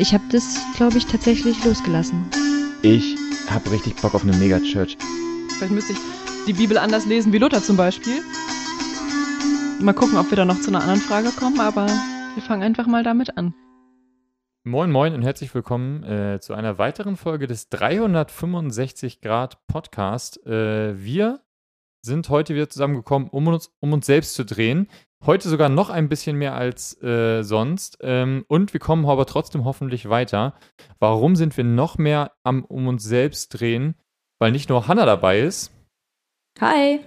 Ich habe das, glaube ich, tatsächlich losgelassen. Ich habe richtig Bock auf eine Megachurch. Vielleicht müsste ich die Bibel anders lesen wie Luther zum Beispiel. Mal gucken, ob wir da noch zu einer anderen Frage kommen, aber wir fangen einfach mal damit an. Moin Moin und herzlich willkommen äh, zu einer weiteren Folge des 365 Grad Podcast. Äh, wir sind heute wieder zusammengekommen, um uns, um uns selbst zu drehen. Heute sogar noch ein bisschen mehr als äh, sonst. Ähm, und wir kommen aber trotzdem hoffentlich weiter. Warum sind wir noch mehr am um uns selbst drehen? Weil nicht nur Hanna dabei ist. Hi.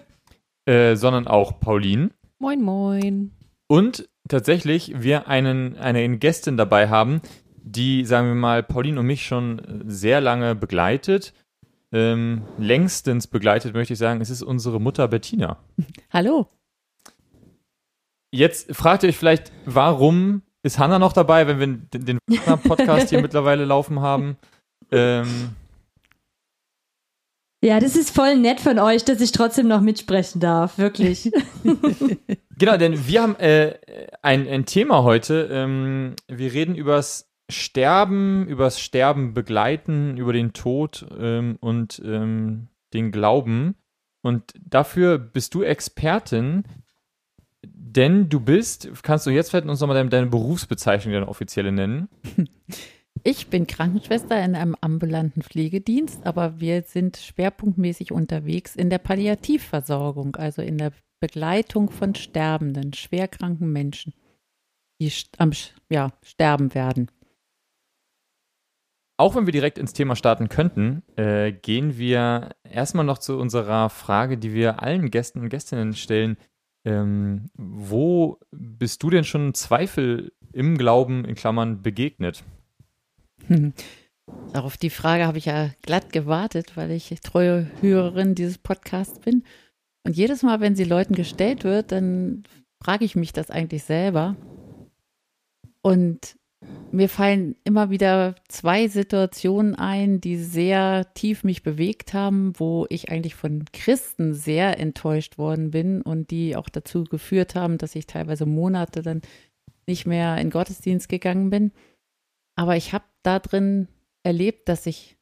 Äh, sondern auch Pauline. Moin, moin. Und tatsächlich wir einen, eine Gästin dabei haben, die, sagen wir mal, Pauline und mich schon sehr lange begleitet. Ähm, längstens begleitet, möchte ich sagen, es ist unsere Mutter Bettina. Hallo. Jetzt fragt ihr euch vielleicht, warum ist Hanna noch dabei, wenn wir den, den Podcast hier mittlerweile laufen haben? Ähm, ja, das ist voll nett von euch, dass ich trotzdem noch mitsprechen darf, wirklich. genau, denn wir haben äh, ein, ein Thema heute. Ähm, wir reden übers Sterben, übers Sterben begleiten, über den Tod ähm, und ähm, den Glauben. Und dafür bist du Expertin, denn du bist, kannst du jetzt vielleicht uns nochmal deine, deine Berufsbezeichnung, deine offizielle nennen? Ich bin Krankenschwester in einem ambulanten Pflegedienst, aber wir sind schwerpunktmäßig unterwegs in der Palliativversorgung, also in der Begleitung von sterbenden, schwerkranken Menschen, die am ja, sterben werden. Auch wenn wir direkt ins Thema starten könnten, äh, gehen wir erstmal noch zu unserer Frage, die wir allen Gästen und Gästinnen stellen. Ähm, wo bist du denn schon Zweifel im Glauben in Klammern begegnet? Hm. Darauf die Frage habe ich ja glatt gewartet, weil ich treue Hörerin dieses Podcasts bin. Und jedes Mal, wenn sie Leuten gestellt wird, dann frage ich mich das eigentlich selber. Und mir fallen immer wieder zwei Situationen ein, die sehr tief mich bewegt haben, wo ich eigentlich von Christen sehr enttäuscht worden bin und die auch dazu geführt haben, dass ich teilweise Monate dann nicht mehr in Gottesdienst gegangen bin. Aber ich habe da drin erlebt, dass ich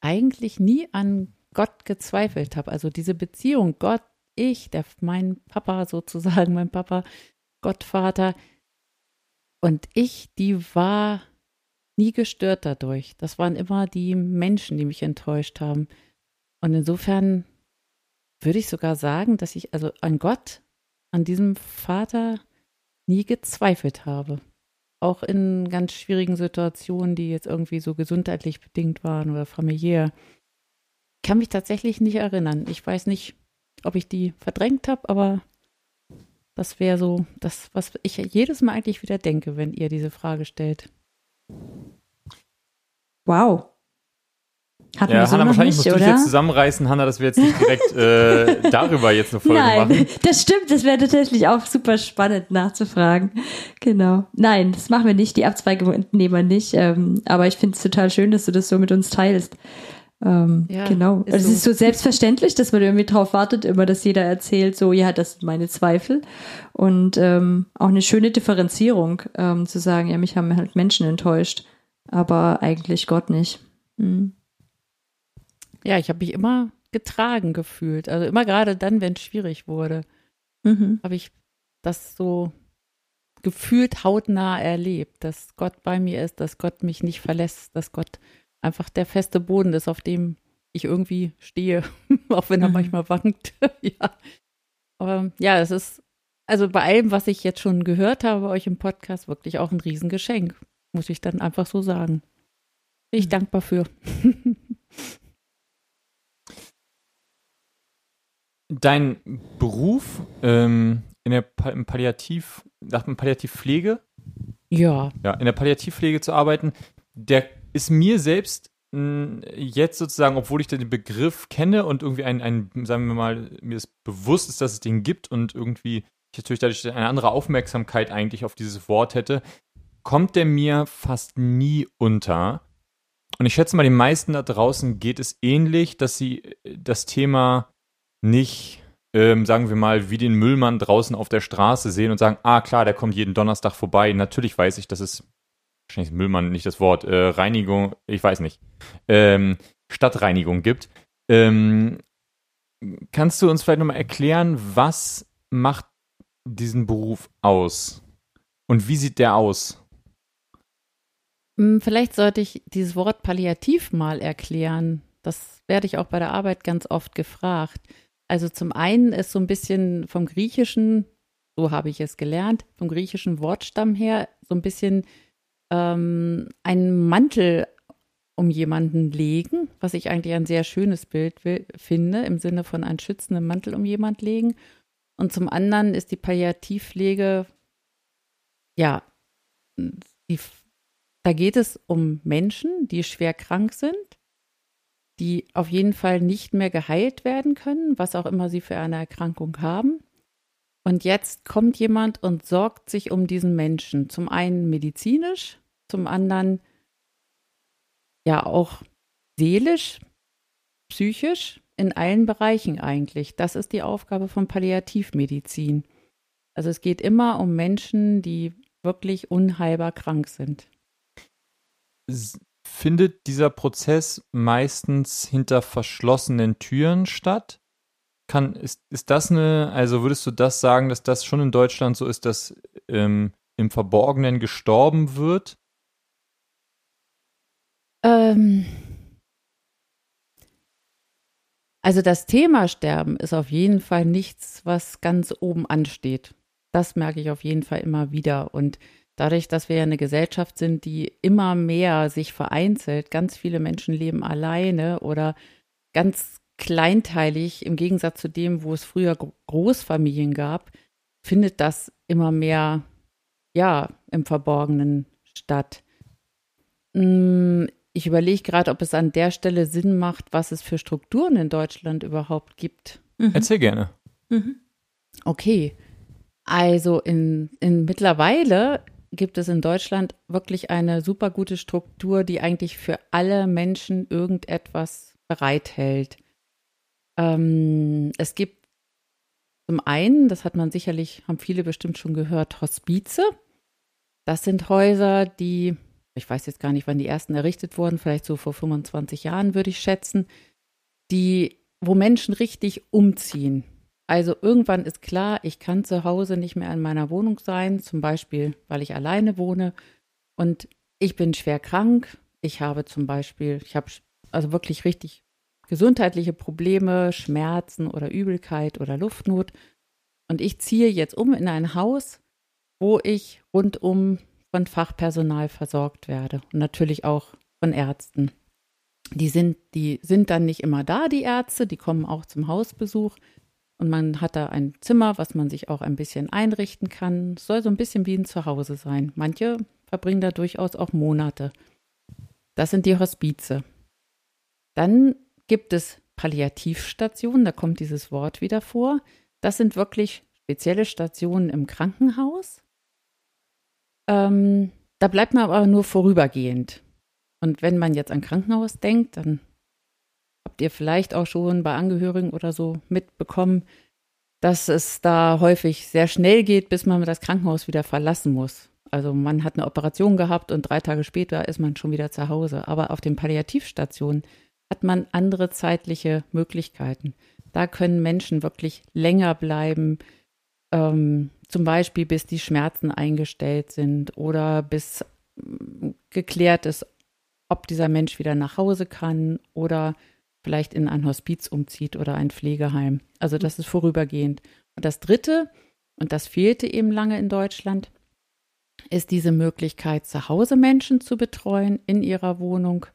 eigentlich nie an Gott gezweifelt habe. Also diese Beziehung Gott, ich, der, mein Papa sozusagen, mein Papa, Gottvater, und ich, die war nie gestört dadurch. Das waren immer die Menschen, die mich enttäuscht haben. Und insofern würde ich sogar sagen, dass ich also an Gott, an diesem Vater nie gezweifelt habe. Auch in ganz schwierigen Situationen, die jetzt irgendwie so gesundheitlich bedingt waren oder familiär. Ich kann mich tatsächlich nicht erinnern. Ich weiß nicht, ob ich die verdrängt habe, aber das wäre so das, was ich jedes Mal eigentlich wieder denke, wenn ihr diese Frage stellt. Wow. Hatten ja, so Hanna, wahrscheinlich nicht, musst du dich jetzt zusammenreißen, Hanna, dass wir jetzt nicht direkt äh, darüber jetzt eine Folge Nein, machen. das stimmt. Das wäre tatsächlich auch super spannend nachzufragen. Genau. Nein, das machen wir nicht. Die Abzweigung nehmen wir nicht. Ähm, aber ich finde es total schön, dass du das so mit uns teilst. Ähm, ja, genau. Also so. es ist so selbstverständlich, dass man irgendwie drauf wartet, immer, dass jeder erzählt, so, ja, das sind meine Zweifel. Und ähm, auch eine schöne Differenzierung, ähm, zu sagen, ja, mich haben halt Menschen enttäuscht, aber eigentlich Gott nicht. Mhm. Ja, ich habe mich immer getragen gefühlt. Also immer gerade dann, wenn es schwierig wurde, mhm. habe ich das so gefühlt hautnah erlebt, dass Gott bei mir ist, dass Gott mich nicht verlässt, dass Gott einfach der feste Boden ist, auf dem ich irgendwie stehe, auch wenn er mhm. manchmal wankt. ja. Aber ja, es ist also bei allem, was ich jetzt schon gehört habe bei euch im Podcast, wirklich auch ein Riesengeschenk, muss ich dann einfach so sagen. Bin ich mhm. dankbar für. Dein Beruf ähm, in der pa im Palliativ, sagt man Palliativpflege? Ja. Ja, in der Palliativpflege zu arbeiten, der ist mir selbst jetzt sozusagen, obwohl ich den Begriff kenne und irgendwie ein, ein, sagen wir mal, mir ist bewusst ist, dass es den gibt und irgendwie ich natürlich dadurch eine andere Aufmerksamkeit eigentlich auf dieses Wort hätte, kommt der mir fast nie unter. Und ich schätze mal, den meisten da draußen geht es ähnlich, dass sie äh, das Thema nicht, ähm, sagen wir mal, wie den Müllmann draußen auf der Straße sehen und sagen, ah klar, der kommt jeden Donnerstag vorbei. Natürlich weiß ich, dass es wahrscheinlich ist Müllmann nicht das Wort, äh, Reinigung, ich weiß nicht, ähm, Stadtreinigung gibt. Ähm, kannst du uns vielleicht nochmal erklären, was macht diesen Beruf aus? Und wie sieht der aus? Hm, vielleicht sollte ich dieses Wort Palliativ mal erklären. Das werde ich auch bei der Arbeit ganz oft gefragt. Also zum einen ist so ein bisschen vom Griechischen, so habe ich es gelernt, vom griechischen Wortstamm her so ein bisschen ähm, einen Mantel um jemanden legen, was ich eigentlich ein sehr schönes Bild will, finde, im Sinne von einen schützenden Mantel um jemanden legen. Und zum anderen ist die Palliativpflege, ja, die, da geht es um Menschen, die schwer krank sind, die auf jeden Fall nicht mehr geheilt werden können, was auch immer sie für eine Erkrankung haben. Und jetzt kommt jemand und sorgt sich um diesen Menschen. Zum einen medizinisch, zum anderen ja auch seelisch, psychisch, in allen Bereichen eigentlich. Das ist die Aufgabe von Palliativmedizin. Also es geht immer um Menschen, die wirklich unheilbar krank sind. Findet dieser Prozess meistens hinter verschlossenen Türen statt? Kann, ist, ist das eine, also würdest du das sagen, dass das schon in Deutschland so ist, dass ähm, im Verborgenen gestorben wird? Ähm, also das Thema Sterben ist auf jeden Fall nichts, was ganz oben ansteht. Das merke ich auf jeden Fall immer wieder. Und dadurch, dass wir ja eine Gesellschaft sind, die immer mehr sich vereinzelt, ganz viele Menschen leben alleine oder ganz kleinteilig im Gegensatz zu dem, wo es früher Großfamilien gab, findet das immer mehr, ja, im Verborgenen statt. Hm, ich überlege gerade, ob es an der Stelle Sinn macht, was es für Strukturen in Deutschland überhaupt gibt. Mhm. Erzähl gerne. Mhm. Okay. Also in, in mittlerweile gibt es in Deutschland wirklich eine super gute Struktur, die eigentlich für alle Menschen irgendetwas bereithält. Ähm, es gibt zum einen, das hat man sicherlich, haben viele bestimmt schon gehört, Hospize. Das sind Häuser, die ich weiß jetzt gar nicht, wann die ersten errichtet wurden, vielleicht so vor 25 Jahren würde ich schätzen, die, wo Menschen richtig umziehen. Also irgendwann ist klar, ich kann zu Hause nicht mehr in meiner Wohnung sein, zum Beispiel, weil ich alleine wohne und ich bin schwer krank. Ich habe zum Beispiel, ich habe also wirklich richtig gesundheitliche Probleme, Schmerzen oder Übelkeit oder Luftnot. Und ich ziehe jetzt um in ein Haus, wo ich rundum von Fachpersonal versorgt werde und natürlich auch von Ärzten. Die sind, die sind dann nicht immer da, die Ärzte, die kommen auch zum Hausbesuch und man hat da ein Zimmer, was man sich auch ein bisschen einrichten kann. Es soll so ein bisschen wie ein Zuhause sein. Manche verbringen da durchaus auch Monate. Das sind die Hospize. Dann gibt es Palliativstationen, da kommt dieses Wort wieder vor. Das sind wirklich spezielle Stationen im Krankenhaus, ähm, da bleibt man aber nur vorübergehend. Und wenn man jetzt an Krankenhaus denkt, dann habt ihr vielleicht auch schon bei Angehörigen oder so mitbekommen, dass es da häufig sehr schnell geht, bis man das Krankenhaus wieder verlassen muss. Also man hat eine Operation gehabt und drei Tage später ist man schon wieder zu Hause. Aber auf den Palliativstationen hat man andere zeitliche Möglichkeiten. Da können Menschen wirklich länger bleiben, ähm, zum Beispiel bis die Schmerzen eingestellt sind oder bis mm, geklärt ist, ob dieser Mensch wieder nach Hause kann oder vielleicht in ein Hospiz umzieht oder ein Pflegeheim. Also das ist vorübergehend. Und das Dritte, und das fehlte eben lange in Deutschland, ist diese Möglichkeit, zu Hause Menschen zu betreuen in ihrer Wohnung,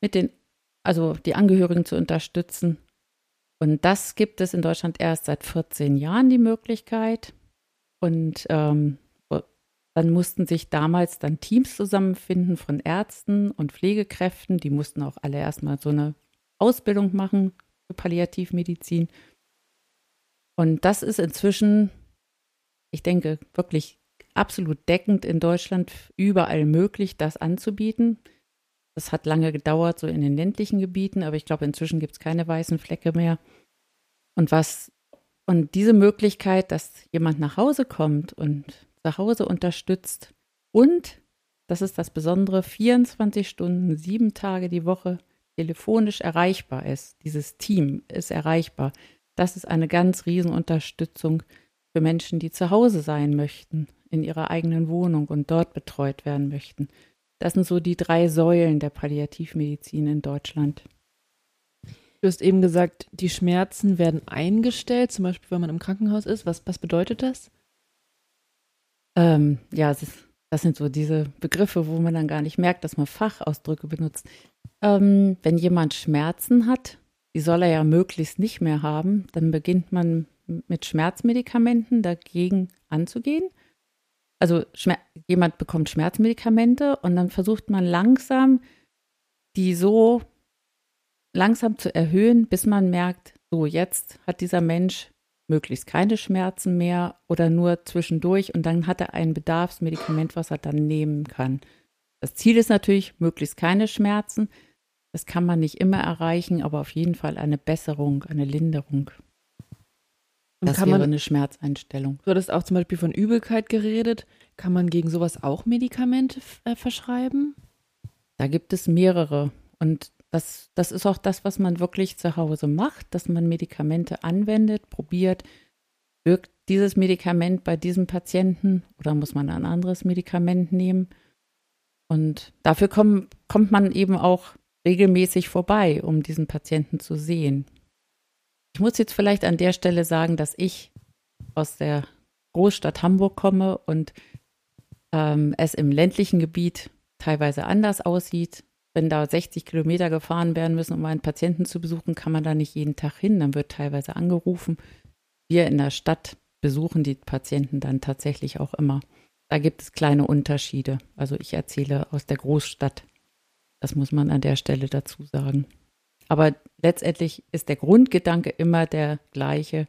mit den, also die Angehörigen zu unterstützen und das gibt es in Deutschland erst seit 14 Jahren die Möglichkeit. Und ähm, dann mussten sich damals dann Teams zusammenfinden von Ärzten und Pflegekräften. Die mussten auch alle erstmal so eine Ausbildung machen für Palliativmedizin. Und das ist inzwischen, ich denke, wirklich absolut deckend in Deutschland überall möglich, das anzubieten. Das hat lange gedauert, so in den ländlichen Gebieten, aber ich glaube, inzwischen gibt es keine weißen Flecke mehr. Und was, und diese Möglichkeit, dass jemand nach Hause kommt und zu Hause unterstützt und das ist das Besondere, 24 Stunden, sieben Tage die Woche telefonisch erreichbar ist. Dieses Team ist erreichbar. Das ist eine ganz Riesenunterstützung für Menschen, die zu Hause sein möchten, in ihrer eigenen Wohnung und dort betreut werden möchten. Das sind so die drei Säulen der Palliativmedizin in Deutschland. Du hast eben gesagt, die Schmerzen werden eingestellt, zum Beispiel wenn man im Krankenhaus ist. Was, was bedeutet das? Ähm, ja, das, das, sind so diese Begriffe, wo man dann gar nicht merkt, dass man Fachausdrücke benutzt. Ähm, wenn jemand Schmerzen hat, die soll er ja möglichst nicht mehr haben, dann beginnt man mit Schmerzmedikamenten dagegen anzugehen. Also Schmer jemand bekommt Schmerzmedikamente und dann versucht man langsam, die so langsam zu erhöhen, bis man merkt, so jetzt hat dieser Mensch möglichst keine Schmerzen mehr oder nur zwischendurch und dann hat er ein Bedarfsmedikament, was er dann nehmen kann. Das Ziel ist natürlich, möglichst keine Schmerzen. Das kann man nicht immer erreichen, aber auf jeden Fall eine Besserung, eine Linderung. Und das wäre man, eine Schmerzeinstellung. Du hattest auch zum Beispiel von Übelkeit geredet. Kann man gegen sowas auch Medikamente äh, verschreiben? Da gibt es mehrere. Und das, das ist auch das, was man wirklich zu Hause macht, dass man Medikamente anwendet, probiert. Wirkt dieses Medikament bei diesem Patienten oder muss man ein anderes Medikament nehmen? Und dafür komm, kommt man eben auch regelmäßig vorbei, um diesen Patienten zu sehen. Ich muss jetzt vielleicht an der Stelle sagen, dass ich aus der Großstadt Hamburg komme und ähm, es im ländlichen Gebiet teilweise anders aussieht. Wenn da 60 Kilometer gefahren werden müssen, um einen Patienten zu besuchen, kann man da nicht jeden Tag hin. Dann wird teilweise angerufen. Wir in der Stadt besuchen die Patienten dann tatsächlich auch immer. Da gibt es kleine Unterschiede. Also ich erzähle aus der Großstadt. Das muss man an der Stelle dazu sagen. Aber letztendlich ist der Grundgedanke immer der gleiche,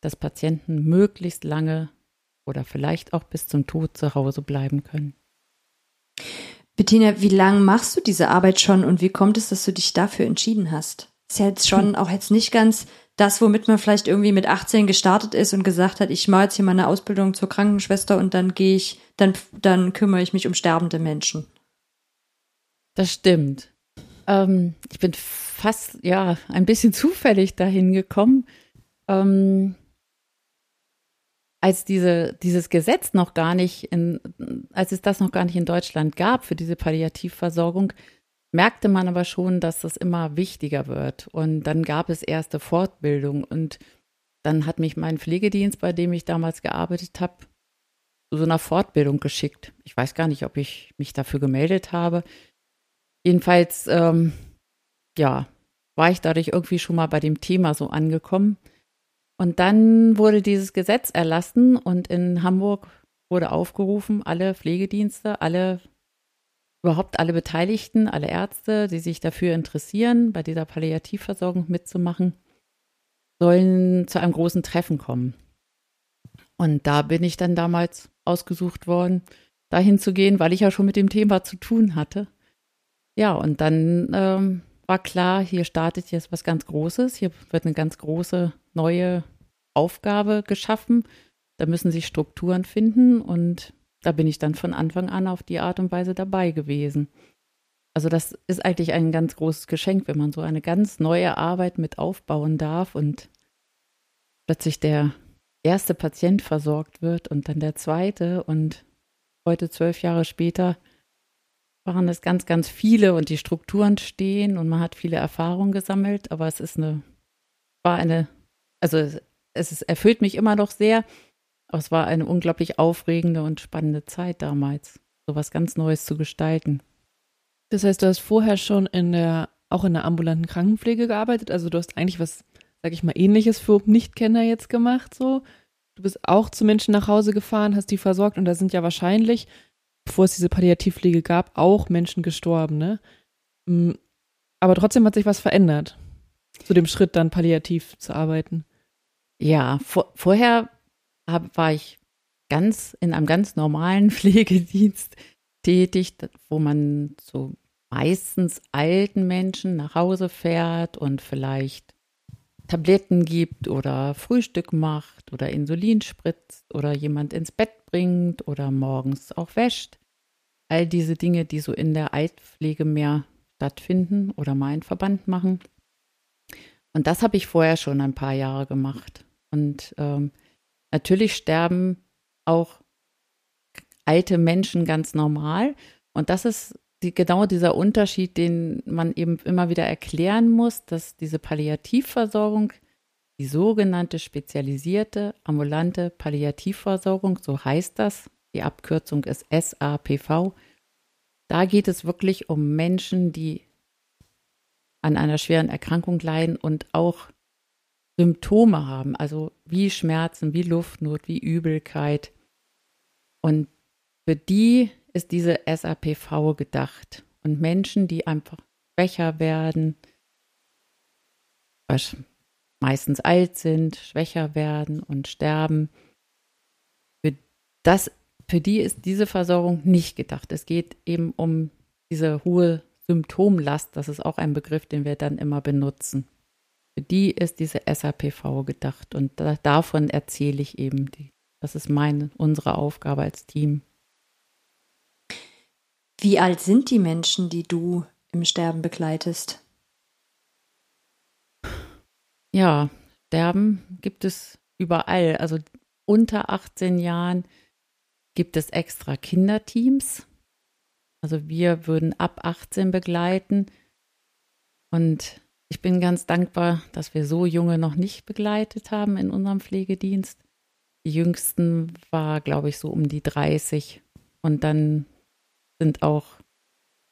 dass Patienten möglichst lange oder vielleicht auch bis zum Tod zu Hause bleiben können. Bettina, wie lange machst du diese Arbeit schon und wie kommt es, dass du dich dafür entschieden hast? Ist ja jetzt schon auch jetzt nicht ganz das, womit man vielleicht irgendwie mit 18 gestartet ist und gesagt hat, ich mache jetzt hier meine Ausbildung zur Krankenschwester und dann gehe ich, dann, dann kümmere ich mich um sterbende Menschen. Das stimmt. Ähm, ich bin fast, ja, ein bisschen zufällig dahin gekommen. Ähm, als diese, dieses Gesetz noch gar nicht in, als es das noch gar nicht in Deutschland gab für diese Palliativversorgung, merkte man aber schon, dass das immer wichtiger wird. Und dann gab es erste Fortbildung und dann hat mich mein Pflegedienst, bei dem ich damals gearbeitet habe, zu so einer Fortbildung geschickt. Ich weiß gar nicht, ob ich mich dafür gemeldet habe. Jedenfalls, ähm, ja, war ich dadurch irgendwie schon mal bei dem Thema so angekommen. Und dann wurde dieses Gesetz erlassen und in Hamburg wurde aufgerufen, alle Pflegedienste, alle, überhaupt alle Beteiligten, alle Ärzte, die sich dafür interessieren, bei dieser Palliativversorgung mitzumachen, sollen zu einem großen Treffen kommen. Und da bin ich dann damals ausgesucht worden, dahin zu gehen, weil ich ja schon mit dem Thema zu tun hatte. Ja, und dann ähm, war klar, hier startet jetzt was ganz Großes, hier wird eine ganz große neue Aufgabe geschaffen. Da müssen sich Strukturen finden und da bin ich dann von Anfang an auf die Art und Weise dabei gewesen. Also das ist eigentlich ein ganz großes Geschenk, wenn man so eine ganz neue Arbeit mit aufbauen darf und plötzlich der erste Patient versorgt wird und dann der zweite und heute zwölf Jahre später waren es ganz, ganz viele und die Strukturen stehen und man hat viele Erfahrungen gesammelt, aber es ist eine, war eine, also es ist, erfüllt mich immer noch sehr, aber es war eine unglaublich aufregende und spannende Zeit damals, so was ganz Neues zu gestalten. Das heißt, du hast vorher schon in der, auch in der ambulanten Krankenpflege gearbeitet, also du hast eigentlich was, sag ich mal, ähnliches für Nichtkenner jetzt gemacht, so. Du bist auch zu Menschen nach Hause gefahren, hast die versorgt und da sind ja wahrscheinlich bevor es diese Palliativpflege gab, auch Menschen gestorben, ne? Mm, aber trotzdem hat sich was verändert zu dem Schritt, dann palliativ zu arbeiten. Ja, vor, vorher hab, war ich ganz in einem ganz normalen Pflegedienst tätig, wo man so meistens alten Menschen nach Hause fährt und vielleicht Tabletten gibt oder Frühstück macht oder Insulin spritzt oder jemand ins Bett bringt oder morgens auch wäscht. All diese Dinge, die so in der Altpflege mehr stattfinden oder mein Verband machen. Und das habe ich vorher schon ein paar Jahre gemacht. Und ähm, natürlich sterben auch alte Menschen ganz normal. Und das ist die, genau dieser Unterschied, den man eben immer wieder erklären muss, dass diese Palliativversorgung, die sogenannte spezialisierte ambulante Palliativversorgung, so heißt das, die Abkürzung ist SAPV, da geht es wirklich um Menschen, die an einer schweren Erkrankung leiden und auch Symptome haben, also wie Schmerzen, wie Luftnot, wie Übelkeit. Und für die ist diese SAPV gedacht. Und Menschen, die einfach schwächer werden, meistens alt sind, schwächer werden und sterben, das, für die ist diese Versorgung nicht gedacht. Es geht eben um diese hohe Symptomlast, das ist auch ein Begriff, den wir dann immer benutzen. Für die ist diese SAPV gedacht und da, davon erzähle ich eben. Die, das ist meine, unsere Aufgabe als Team. Wie alt sind die Menschen, die du im Sterben begleitest? Ja, Sterben gibt es überall. Also unter 18 Jahren gibt es extra Kinderteams. Also wir würden ab 18 begleiten. Und ich bin ganz dankbar, dass wir so junge noch nicht begleitet haben in unserem Pflegedienst. Die jüngsten war, glaube ich, so um die 30. Und dann sind auch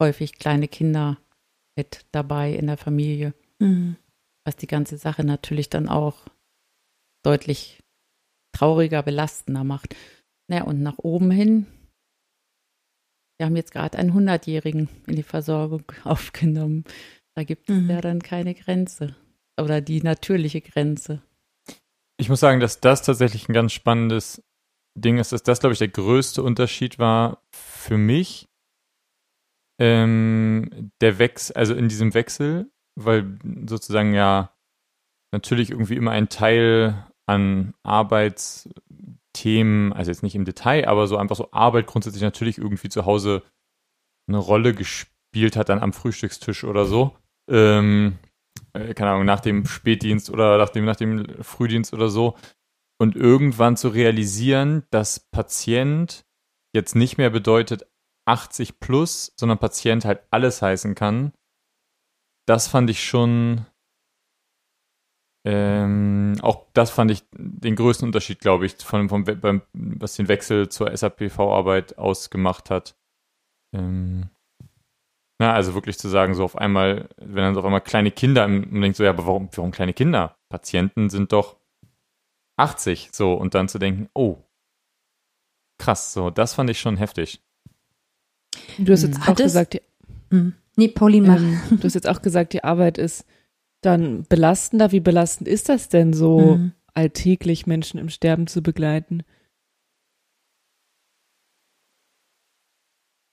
häufig kleine Kinder mit dabei in der Familie. Mhm. Was die ganze Sache natürlich dann auch deutlich trauriger, belastender macht. Na, und nach oben hin wir haben jetzt gerade einen 100-Jährigen in die Versorgung aufgenommen. Da gibt es mhm. ja dann keine Grenze oder die natürliche Grenze. Ich muss sagen, dass das tatsächlich ein ganz spannendes Ding ist, dass das, glaube ich, der größte Unterschied war für mich. Ähm, der Wechsel, also in diesem Wechsel, weil sozusagen ja natürlich irgendwie immer ein Teil an Arbeits, Themen, also jetzt nicht im Detail, aber so einfach so Arbeit grundsätzlich natürlich irgendwie zu Hause eine Rolle gespielt hat, dann am Frühstückstisch oder so. Ähm, äh, keine Ahnung, nach dem Spätdienst oder nach dem, nach dem Frühdienst oder so. Und irgendwann zu realisieren, dass Patient jetzt nicht mehr bedeutet 80 plus, sondern Patient halt alles heißen kann. Das fand ich schon ähm, auch das fand ich den größten Unterschied, glaube ich, von, vom, beim, was den Wechsel zur SAPV-Arbeit ausgemacht hat. Ähm, na, also wirklich zu sagen, so auf einmal, wenn dann so auf einmal kleine Kinder, man denkt so, ja, aber warum, warum kleine Kinder? Patienten sind doch 80, so, und dann zu denken, oh, krass, so, das fand ich schon heftig. Du hast jetzt hm. auch gesagt, die, hm. nee, Pauline, ähm, du hast jetzt auch gesagt, die Arbeit ist dann belastender. Wie belastend ist das denn so, mhm. alltäglich Menschen im Sterben zu begleiten?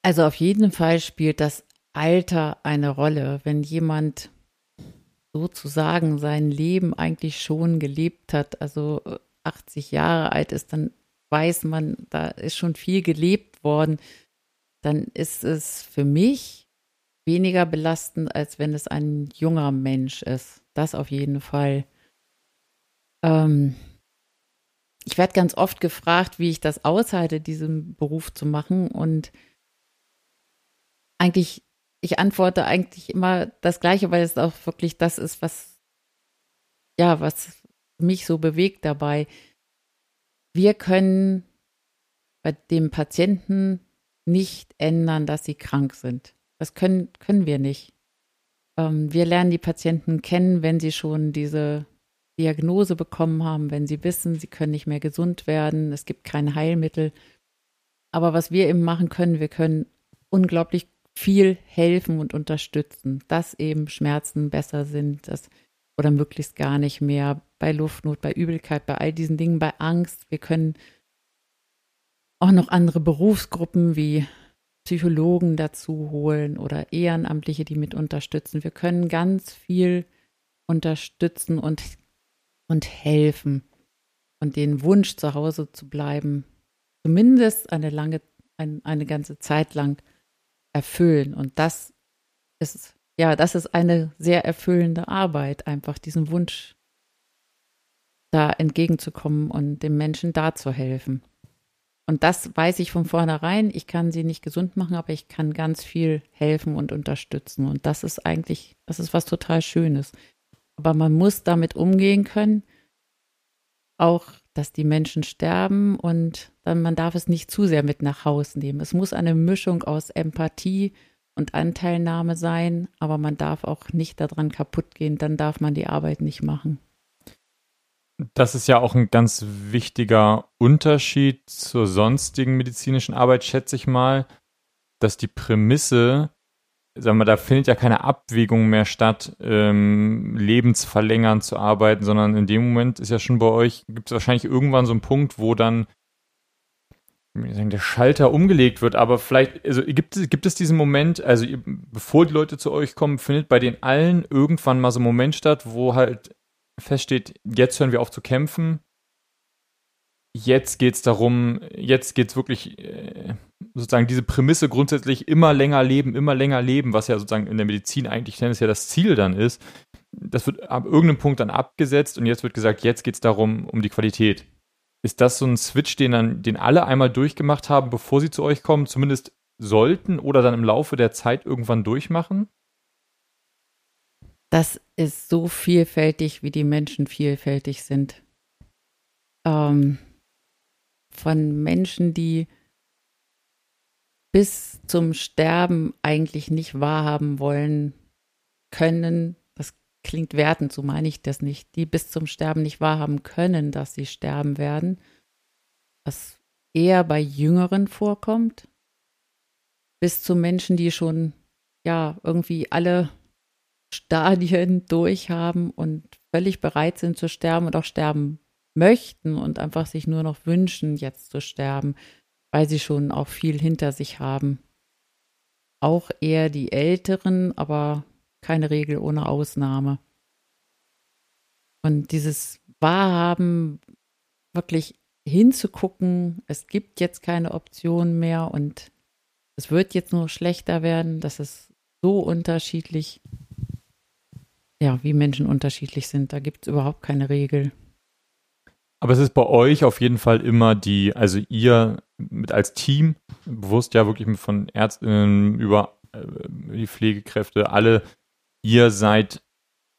Also auf jeden Fall spielt das Alter eine Rolle. Wenn jemand sozusagen sein Leben eigentlich schon gelebt hat, also 80 Jahre alt ist, dann weiß man, da ist schon viel gelebt worden, dann ist es für mich weniger belastend, als wenn es ein junger Mensch ist. Das auf jeden Fall. Ähm, ich werde ganz oft gefragt, wie ich das aushalte, diesen Beruf zu machen. Und eigentlich, ich antworte eigentlich immer das Gleiche, weil es auch wirklich das ist, was, ja, was mich so bewegt dabei. Wir können bei dem Patienten nicht ändern, dass sie krank sind. Das können, können wir nicht. Ähm, wir lernen die Patienten kennen, wenn sie schon diese Diagnose bekommen haben, wenn sie wissen, sie können nicht mehr gesund werden, es gibt kein Heilmittel. Aber was wir eben machen können, wir können unglaublich viel helfen und unterstützen, dass eben Schmerzen besser sind, dass, oder möglichst gar nicht mehr bei Luftnot, bei Übelkeit, bei all diesen Dingen, bei Angst. Wir können auch noch andere Berufsgruppen wie Psychologen dazu holen oder Ehrenamtliche, die mit unterstützen. Wir können ganz viel unterstützen und, und helfen und den Wunsch, zu Hause zu bleiben, zumindest eine lange, ein, eine ganze Zeit lang erfüllen. Und das ist, ja, das ist eine sehr erfüllende Arbeit, einfach diesen Wunsch da entgegenzukommen und dem Menschen da zu helfen. Und das weiß ich von vornherein. Ich kann sie nicht gesund machen, aber ich kann ganz viel helfen und unterstützen. Und das ist eigentlich, das ist was total Schönes. Aber man muss damit umgehen können, auch, dass die Menschen sterben und dann man darf es nicht zu sehr mit nach Hause nehmen. Es muss eine Mischung aus Empathie und Anteilnahme sein, aber man darf auch nicht daran kaputt gehen. Dann darf man die Arbeit nicht machen. Das ist ja auch ein ganz wichtiger Unterschied zur sonstigen medizinischen Arbeit, schätze ich mal, dass die Prämisse, sagen wir, da findet ja keine Abwägung mehr statt, ähm, lebensverlängernd zu arbeiten, sondern in dem Moment ist ja schon bei euch, gibt es wahrscheinlich irgendwann so einen Punkt, wo dann sagen, der Schalter umgelegt wird, aber vielleicht, also gibt, es, gibt es diesen Moment, also bevor die Leute zu euch kommen, findet bei den allen irgendwann mal so ein Moment statt, wo halt feststeht, jetzt hören wir auf zu kämpfen. Jetzt geht es darum, jetzt geht es wirklich äh, sozusagen diese Prämisse grundsätzlich immer länger leben, immer länger leben, was ja sozusagen in der Medizin eigentlich ja das Ziel dann ist. Das wird ab irgendeinem Punkt dann abgesetzt und jetzt wird gesagt, jetzt geht es darum, um die Qualität. Ist das so ein Switch, den dann, den alle einmal durchgemacht haben, bevor sie zu euch kommen, zumindest sollten oder dann im Laufe der Zeit irgendwann durchmachen? Das ist so vielfältig, wie die Menschen vielfältig sind. Ähm, von Menschen, die bis zum Sterben eigentlich nicht wahrhaben wollen können, das klingt wertend, so meine ich das nicht, die bis zum Sterben nicht wahrhaben können, dass sie sterben werden, was eher bei Jüngeren vorkommt, bis zu Menschen, die schon ja irgendwie alle Stadien durchhaben und völlig bereit sind zu sterben und auch sterben möchten und einfach sich nur noch wünschen, jetzt zu sterben, weil sie schon auch viel hinter sich haben. Auch eher die Älteren, aber keine Regel ohne Ausnahme. Und dieses Wahrhaben, wirklich hinzugucken, es gibt jetzt keine Option mehr und es wird jetzt nur schlechter werden, das ist so unterschiedlich ja, wie Menschen unterschiedlich sind. Da gibt es überhaupt keine Regel. Aber es ist bei euch auf jeden Fall immer die, also ihr mit als Team, bewusst ja wirklich von Ärztinnen über äh, die Pflegekräfte, alle, ihr seid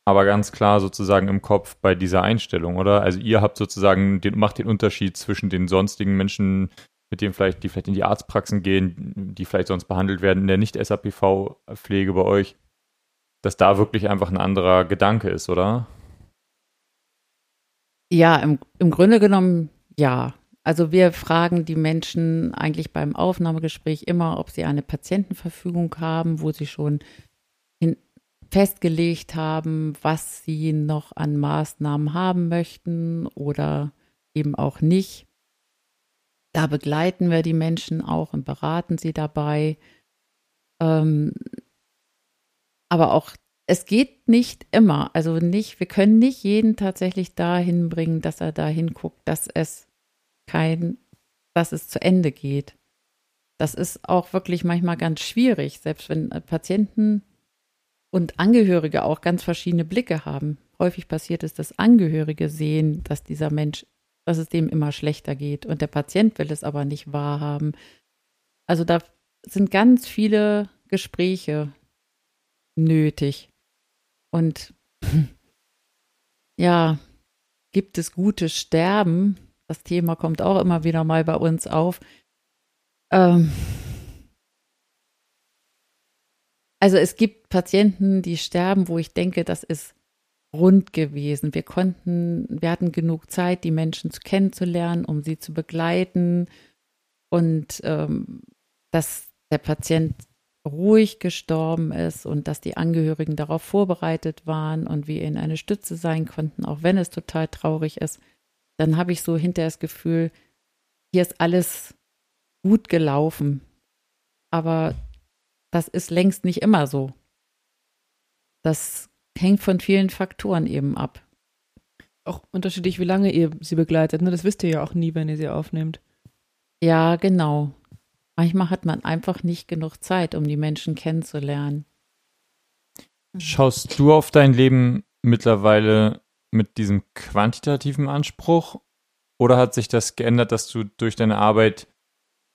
aber ganz klar sozusagen im Kopf bei dieser Einstellung, oder? Also ihr habt sozusagen den, macht den Unterschied zwischen den sonstigen Menschen, mit denen vielleicht, die vielleicht in die Arztpraxen gehen, die vielleicht sonst behandelt werden in der Nicht-SAPV-Pflege bei euch dass da wirklich einfach ein anderer Gedanke ist, oder? Ja, im, im Grunde genommen ja. Also wir fragen die Menschen eigentlich beim Aufnahmegespräch immer, ob sie eine Patientenverfügung haben, wo sie schon hin, festgelegt haben, was sie noch an Maßnahmen haben möchten oder eben auch nicht. Da begleiten wir die Menschen auch und beraten sie dabei. Ähm, aber auch, es geht nicht immer. Also nicht, wir können nicht jeden tatsächlich dahin bringen, dass er dahin guckt, dass es kein, dass es zu Ende geht. Das ist auch wirklich manchmal ganz schwierig, selbst wenn Patienten und Angehörige auch ganz verschiedene Blicke haben. Häufig passiert es, dass Angehörige sehen, dass dieser Mensch, dass es dem immer schlechter geht und der Patient will es aber nicht wahrhaben. Also da sind ganz viele Gespräche, nötig. Und ja, gibt es gutes Sterben? Das Thema kommt auch immer wieder mal bei uns auf. Ähm also es gibt Patienten, die sterben, wo ich denke, das ist rund gewesen. Wir konnten, wir hatten genug Zeit, die Menschen kennenzulernen, um sie zu begleiten und ähm, dass der Patient ruhig gestorben ist und dass die Angehörigen darauf vorbereitet waren und wir ihnen eine Stütze sein konnten, auch wenn es total traurig ist, dann habe ich so hinterher das Gefühl, hier ist alles gut gelaufen. Aber das ist längst nicht immer so. Das hängt von vielen Faktoren eben ab. Auch unterschiedlich, wie lange ihr sie begleitet. Ne? Das wisst ihr ja auch nie, wenn ihr sie aufnehmt. Ja, genau. Manchmal hat man einfach nicht genug Zeit, um die Menschen kennenzulernen. Schaust du auf dein Leben mittlerweile mit diesem quantitativen Anspruch oder hat sich das geändert, dass du durch deine Arbeit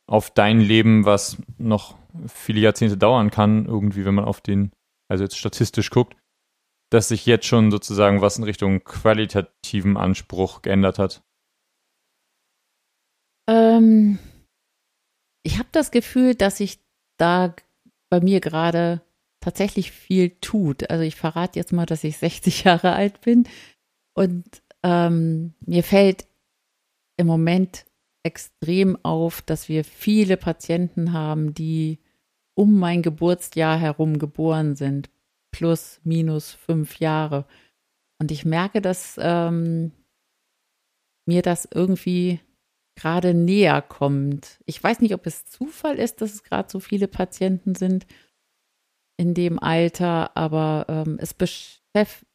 auf dein Leben, was noch viele Jahrzehnte dauern kann, irgendwie, wenn man auf den, also jetzt statistisch guckt, dass sich jetzt schon sozusagen was in Richtung qualitativen Anspruch geändert hat? Ähm, ich habe das Gefühl, dass sich da bei mir gerade tatsächlich viel tut. Also ich verrate jetzt mal, dass ich 60 Jahre alt bin und ähm, mir fällt im Moment extrem auf, dass wir viele Patienten haben, die um mein Geburtsjahr herum geboren sind, plus minus fünf Jahre. Und ich merke, dass ähm, mir das irgendwie gerade näher kommt. Ich weiß nicht, ob es Zufall ist, dass es gerade so viele Patienten sind in dem Alter, aber ähm, es beschäft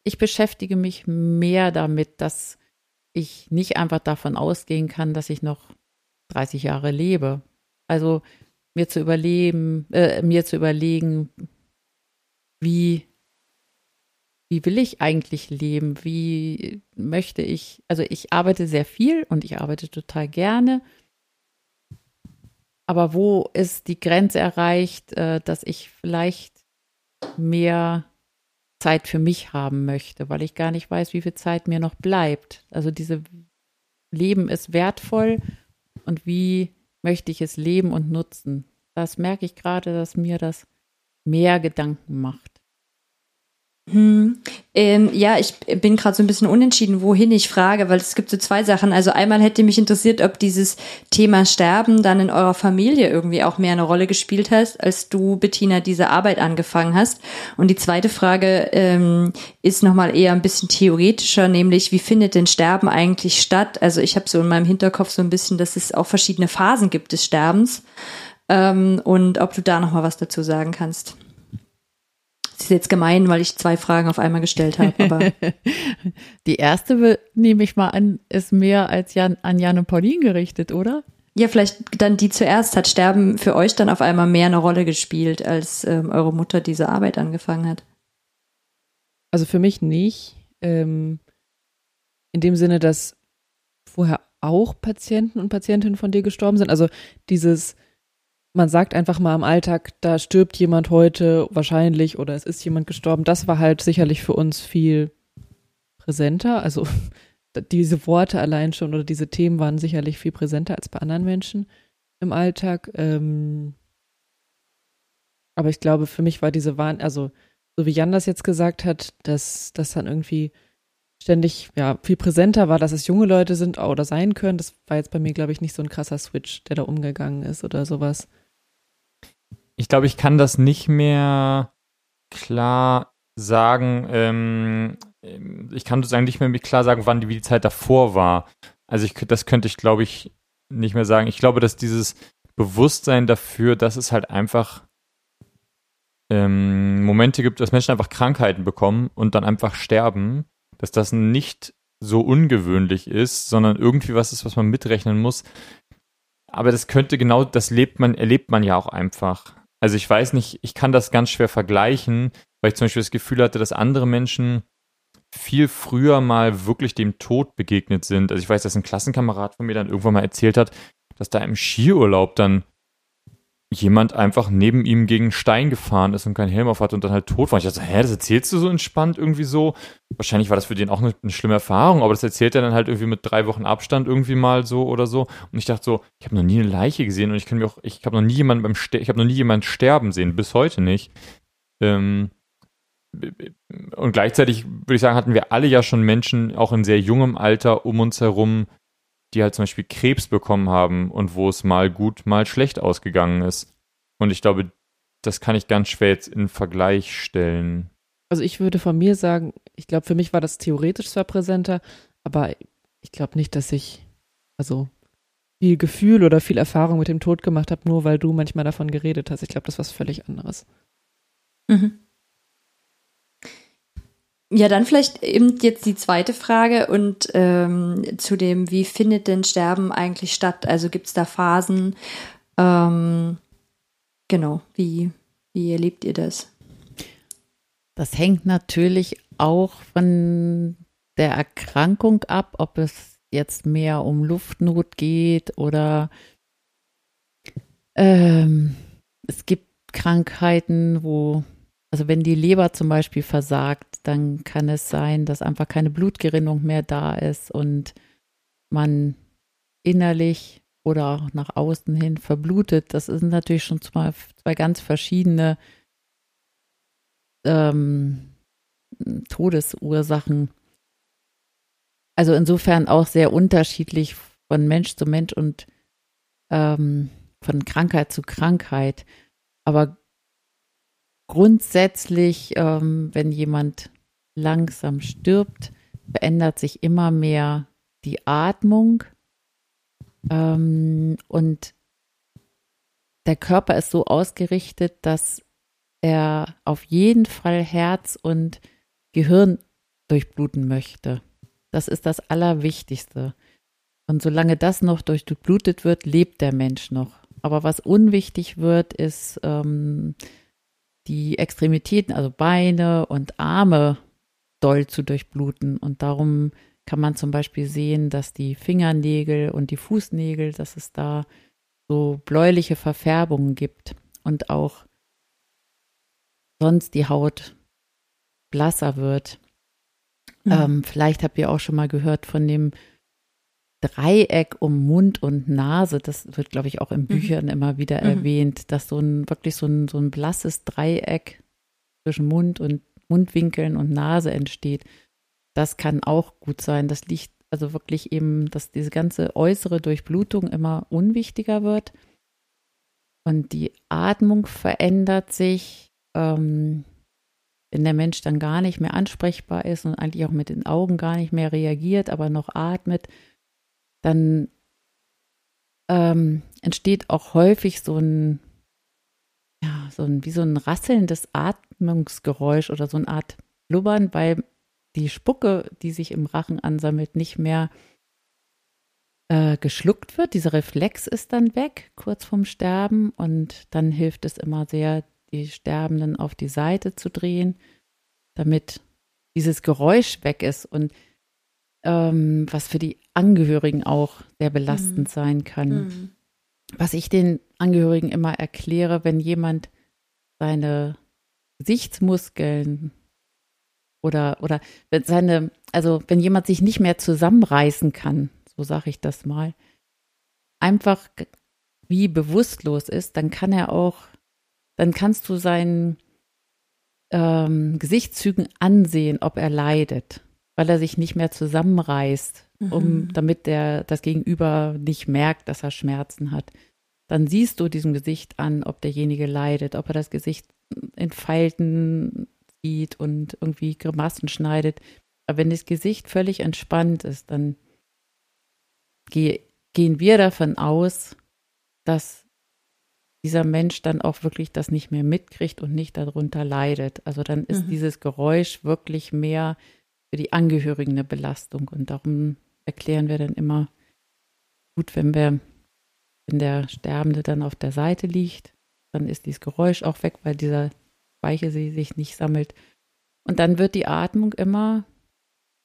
ich beschäftige mich mehr damit, dass ich nicht einfach davon ausgehen kann, dass ich noch 30 Jahre lebe. Also mir zu überleben, äh, mir zu überlegen, wie, wie will ich eigentlich leben? Wie möchte ich, also ich arbeite sehr viel und ich arbeite total gerne. Aber wo ist die Grenze erreicht, äh, dass ich vielleicht mehr Zeit für mich haben möchte, weil ich gar nicht weiß, wie viel Zeit mir noch bleibt. Also diese Leben ist wertvoll und wie möchte ich es leben und nutzen? Das merke ich gerade, dass mir das mehr Gedanken macht. Hm. Ähm, ja, ich bin gerade so ein bisschen unentschieden, wohin ich frage, weil es gibt so zwei Sachen. Also einmal hätte mich interessiert, ob dieses Thema Sterben dann in eurer Familie irgendwie auch mehr eine Rolle gespielt hast, als du, Bettina, diese Arbeit angefangen hast. Und die zweite Frage ähm, ist nochmal eher ein bisschen theoretischer, nämlich wie findet denn Sterben eigentlich statt? Also ich habe so in meinem Hinterkopf so ein bisschen, dass es auch verschiedene Phasen gibt des Sterbens. Ähm, und ob du da nochmal was dazu sagen kannst. Das ist jetzt gemein, weil ich zwei Fragen auf einmal gestellt habe. Aber die erste, nehme ich mal an, ist mehr als Jan, an Jan und Pauline gerichtet, oder? Ja, vielleicht dann die zuerst. Hat Sterben für euch dann auf einmal mehr eine Rolle gespielt, als ähm, eure Mutter diese Arbeit angefangen hat? Also für mich nicht. Ähm, in dem Sinne, dass vorher auch Patienten und Patientinnen von dir gestorben sind. Also dieses man sagt einfach mal im Alltag, da stirbt jemand heute wahrscheinlich oder es ist jemand gestorben. Das war halt sicherlich für uns viel präsenter. Also diese Worte allein schon oder diese Themen waren sicherlich viel präsenter als bei anderen Menschen im Alltag. Ähm aber ich glaube, für mich war diese Wahn, also so wie Jan das jetzt gesagt hat, dass das dann irgendwie ständig ja viel präsenter war, dass es junge Leute sind oder sein können. Das war jetzt bei mir, glaube ich, nicht so ein krasser Switch, der da umgegangen ist oder sowas ich glaube, ich kann das nicht mehr klar sagen. Ähm, ich kann sozusagen nicht mehr klar sagen, wann die, wie die Zeit davor war. Also ich, das könnte ich, glaube ich, nicht mehr sagen. Ich glaube, dass dieses Bewusstsein dafür, dass es halt einfach ähm, Momente gibt, dass Menschen einfach Krankheiten bekommen und dann einfach sterben, dass das nicht so ungewöhnlich ist, sondern irgendwie was ist, was man mitrechnen muss. Aber das könnte genau, das lebt man, erlebt man ja auch einfach. Also ich weiß nicht, ich kann das ganz schwer vergleichen, weil ich zum Beispiel das Gefühl hatte, dass andere Menschen viel früher mal wirklich dem Tod begegnet sind. Also ich weiß, dass ein Klassenkamerad von mir dann irgendwann mal erzählt hat, dass da im Skiurlaub dann jemand einfach neben ihm gegen einen Stein gefahren ist und keinen Helm auf hatte und dann halt tot war. Ich dachte, hä, das erzählst du so entspannt irgendwie so? Wahrscheinlich war das für den auch eine, eine, schlimme Erfahrung, aber das erzählt er dann halt irgendwie mit drei Wochen Abstand irgendwie mal so oder so. Und ich dachte so, ich habe noch nie eine Leiche gesehen und ich kann mir auch, ich habe noch nie jemanden beim Ster ich habe noch nie jemanden sterben sehen, bis heute nicht. Ähm, und gleichzeitig würde ich sagen, hatten wir alle ja schon Menschen auch in sehr jungem Alter um uns herum, die halt zum Beispiel Krebs bekommen haben und wo es mal gut, mal schlecht ausgegangen ist. Und ich glaube, das kann ich ganz schwer jetzt in Vergleich stellen. Also ich würde von mir sagen, ich glaube, für mich war das theoretisch zwar präsenter, aber ich glaube nicht, dass ich also viel Gefühl oder viel Erfahrung mit dem Tod gemacht habe, nur weil du manchmal davon geredet hast. Ich glaube, das ist was völlig anderes. Mhm. Ja, dann vielleicht eben jetzt die zweite Frage und ähm, zu dem, wie findet denn Sterben eigentlich statt? Also gibt es da Phasen, Ähm, genau, wie, wie erlebt ihr das? Das hängt natürlich auch von der Erkrankung ab, ob es jetzt mehr um Luftnot geht oder ähm, es gibt Krankheiten, wo, also wenn die Leber zum Beispiel versagt, dann kann es sein, dass einfach keine Blutgerinnung mehr da ist und man innerlich oder auch nach außen hin verblutet. Das sind natürlich schon zwei, zwei ganz verschiedene ähm, Todesursachen. Also insofern auch sehr unterschiedlich von Mensch zu Mensch und ähm, von Krankheit zu Krankheit. Aber grundsätzlich, ähm, wenn jemand langsam stirbt, verändert sich immer mehr die Atmung ähm, und der Körper ist so ausgerichtet, dass er auf jeden Fall Herz und Gehirn durchbluten möchte. Das ist das Allerwichtigste. Und solange das noch durchblutet wird, lebt der Mensch noch. Aber was unwichtig wird, ist ähm, die Extremitäten, also Beine und Arme doll zu durchbluten. Und darum kann man zum Beispiel sehen, dass die Fingernägel und die Fußnägel, dass es da so bläuliche Verfärbungen gibt und auch sonst die Haut blasser wird. Mhm. Ähm, vielleicht habt ihr auch schon mal gehört von dem Dreieck um Mund und Nase. Das wird, glaube ich, auch in mhm. Büchern mhm. immer wieder mhm. erwähnt, dass so ein wirklich so ein, so ein blasses Dreieck zwischen Mund und Mundwinkeln und Nase entsteht. Das kann auch gut sein. Das liegt also wirklich eben, dass diese ganze äußere Durchblutung immer unwichtiger wird und die Atmung verändert sich, ähm, wenn der Mensch dann gar nicht mehr ansprechbar ist und eigentlich auch mit den Augen gar nicht mehr reagiert, aber noch atmet, dann ähm, entsteht auch häufig so ein, ja, so ein, wie so ein rasselndes Atmungsgeräusch oder so eine Art Blubbern, weil die Spucke, die sich im Rachen ansammelt, nicht mehr äh, geschluckt wird. Dieser Reflex ist dann weg, kurz vorm Sterben. Und dann hilft es immer sehr, die Sterbenden auf die Seite zu drehen, damit dieses Geräusch weg ist. Und ähm, was für die Angehörigen auch sehr belastend mhm. sein kann. Mhm. Was ich den Angehörigen immer erkläre, wenn jemand seine Gesichtsmuskeln oder, oder seine, also wenn jemand sich nicht mehr zusammenreißen kann, so sage ich das mal, einfach wie bewusstlos ist, dann kann er auch, dann kannst du seinen ähm, Gesichtszügen ansehen, ob er leidet weil er sich nicht mehr zusammenreißt, um, mhm. damit der das Gegenüber nicht merkt, dass er Schmerzen hat. Dann siehst du diesem Gesicht an, ob derjenige leidet, ob er das Gesicht in Falten sieht und irgendwie Grimassen schneidet. Aber wenn das Gesicht völlig entspannt ist, dann geh, gehen wir davon aus, dass dieser Mensch dann auch wirklich das nicht mehr mitkriegt und nicht darunter leidet. Also dann ist mhm. dieses Geräusch wirklich mehr für die Angehörigen eine Belastung. Und darum erklären wir dann immer gut, wenn wir, wenn der Sterbende dann auf der Seite liegt, dann ist dieses Geräusch auch weg, weil dieser Speichelsee sich nicht sammelt. Und dann wird die Atmung immer,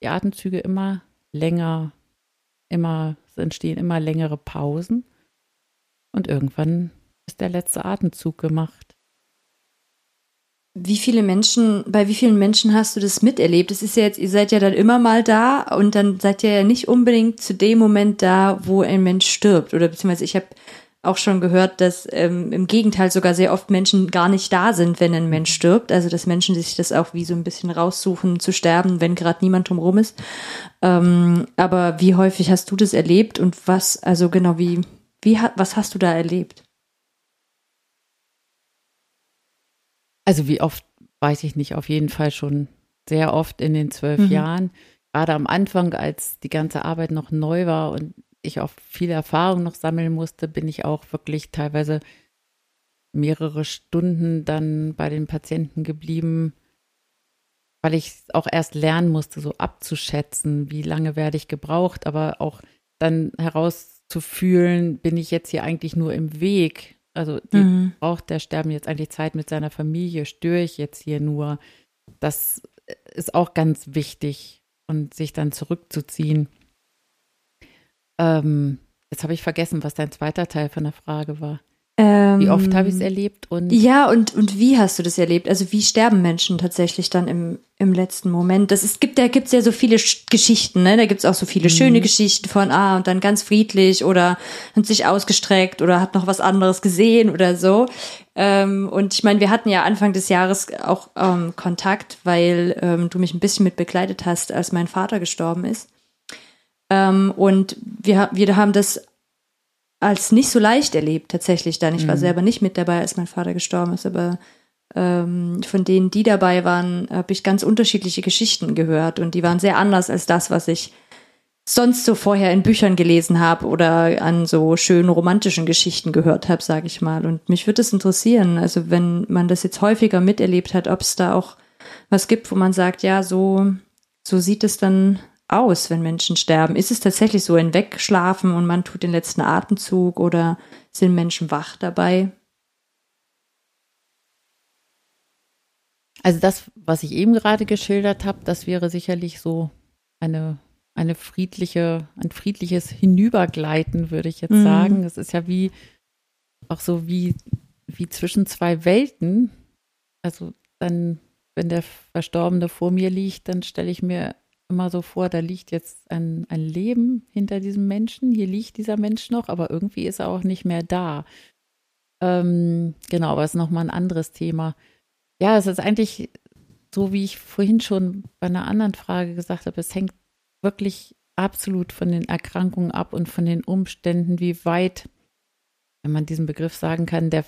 die Atemzüge immer länger, immer, es entstehen immer längere Pausen. Und irgendwann ist der letzte Atemzug gemacht. Wie viele Menschen, bei wie vielen Menschen hast du das miterlebt? Es ist ja jetzt, ihr seid ja dann immer mal da und dann seid ihr ja nicht unbedingt zu dem Moment da, wo ein Mensch stirbt. Oder beziehungsweise ich habe auch schon gehört, dass ähm, im Gegenteil sogar sehr oft Menschen gar nicht da sind, wenn ein Mensch stirbt. Also dass Menschen sich das auch wie so ein bisschen raussuchen zu sterben, wenn gerade niemand drumherum ist. Ähm, aber wie häufig hast du das erlebt und was, also genau wie, wie was hast du da erlebt? Also wie oft, weiß ich nicht, auf jeden Fall schon sehr oft in den zwölf mhm. Jahren. Gerade am Anfang, als die ganze Arbeit noch neu war und ich auch viel Erfahrung noch sammeln musste, bin ich auch wirklich teilweise mehrere Stunden dann bei den Patienten geblieben, weil ich auch erst lernen musste, so abzuschätzen, wie lange werde ich gebraucht, aber auch dann heraus zu fühlen, bin ich jetzt hier eigentlich nur im Weg? Also die, mhm. braucht der Sterben jetzt eigentlich Zeit mit seiner Familie? Störe ich jetzt hier nur? Das ist auch ganz wichtig und sich dann zurückzuziehen. Ähm, jetzt habe ich vergessen, was dein zweiter Teil von der Frage war. Ähm, wie oft habe ich es erlebt? Und ja, und, und wie hast du das erlebt? Also wie sterben Menschen tatsächlich dann im, im letzten Moment? Das ist, gibt, da gibt's ja so viele Geschichten, ne? Da gibt's auch so viele mhm. schöne Geschichten von, ah, und dann ganz friedlich oder hat sich ausgestreckt oder hat noch was anderes gesehen oder so. Ähm, und ich meine, wir hatten ja Anfang des Jahres auch ähm, Kontakt, weil ähm, du mich ein bisschen mit begleitet hast, als mein Vater gestorben ist. Ähm, und wir, wir haben das als nicht so leicht erlebt, tatsächlich dann. Ich war mhm. selber nicht mit dabei, als mein Vater gestorben ist, aber ähm, von denen, die dabei waren, habe ich ganz unterschiedliche Geschichten gehört und die waren sehr anders als das, was ich sonst so vorher in Büchern gelesen habe oder an so schönen romantischen Geschichten gehört habe, sage ich mal. Und mich würde es interessieren, also wenn man das jetzt häufiger miterlebt hat, ob es da auch was gibt, wo man sagt, ja, so so sieht es dann aus, wenn Menschen sterben? Ist es tatsächlich so ein Wegschlafen und man tut den letzten Atemzug oder sind Menschen wach dabei? Also das, was ich eben gerade geschildert habe, das wäre sicherlich so eine, eine friedliche, ein friedliches Hinübergleiten, würde ich jetzt mhm. sagen. Es ist ja wie auch so wie, wie zwischen zwei Welten. Also dann, wenn der Verstorbene vor mir liegt, dann stelle ich mir immer so vor, da liegt jetzt ein, ein Leben hinter diesem Menschen. Hier liegt dieser Mensch noch, aber irgendwie ist er auch nicht mehr da. Ähm, genau, aber es ist nochmal ein anderes Thema. Ja, es ist eigentlich so, wie ich vorhin schon bei einer anderen Frage gesagt habe, es hängt wirklich absolut von den Erkrankungen ab und von den Umständen, wie weit, wenn man diesen Begriff sagen kann, der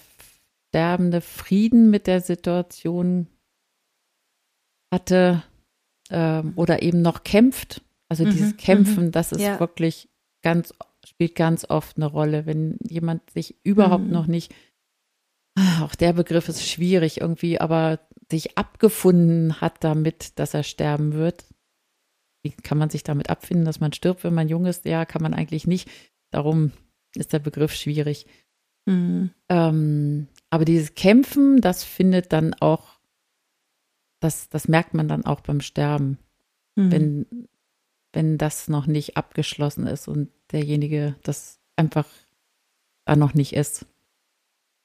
sterbende Frieden mit der Situation hatte ähm, oder eben noch kämpft. Also mhm, dieses Kämpfen, mhm. das ist ja. wirklich ganz, spielt ganz oft eine Rolle, wenn jemand sich überhaupt mhm. noch nicht, auch der Begriff ist schwierig irgendwie, aber sich abgefunden hat damit, dass er sterben wird. Wie kann man sich damit abfinden, dass man stirbt, wenn man jung ist? Ja, kann man eigentlich nicht. Darum ist der Begriff schwierig. Mhm. Ähm, aber dieses Kämpfen, das findet dann auch das, das merkt man dann auch beim Sterben, mhm. wenn, wenn das noch nicht abgeschlossen ist und derjenige das einfach da noch nicht ist.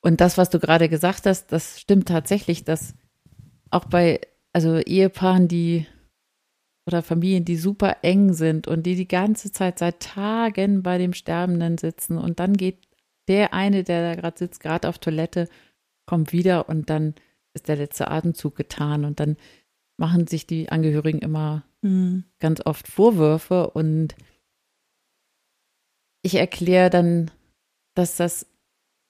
Und das, was du gerade gesagt hast, das stimmt tatsächlich, dass auch bei, also Ehepaaren, die oder Familien, die super eng sind und die die ganze Zeit seit Tagen bei dem Sterbenden sitzen und dann geht der eine, der da gerade sitzt, gerade auf Toilette, kommt wieder und dann ist der letzte Atemzug getan und dann machen sich die Angehörigen immer mhm. ganz oft Vorwürfe und ich erkläre dann, dass das,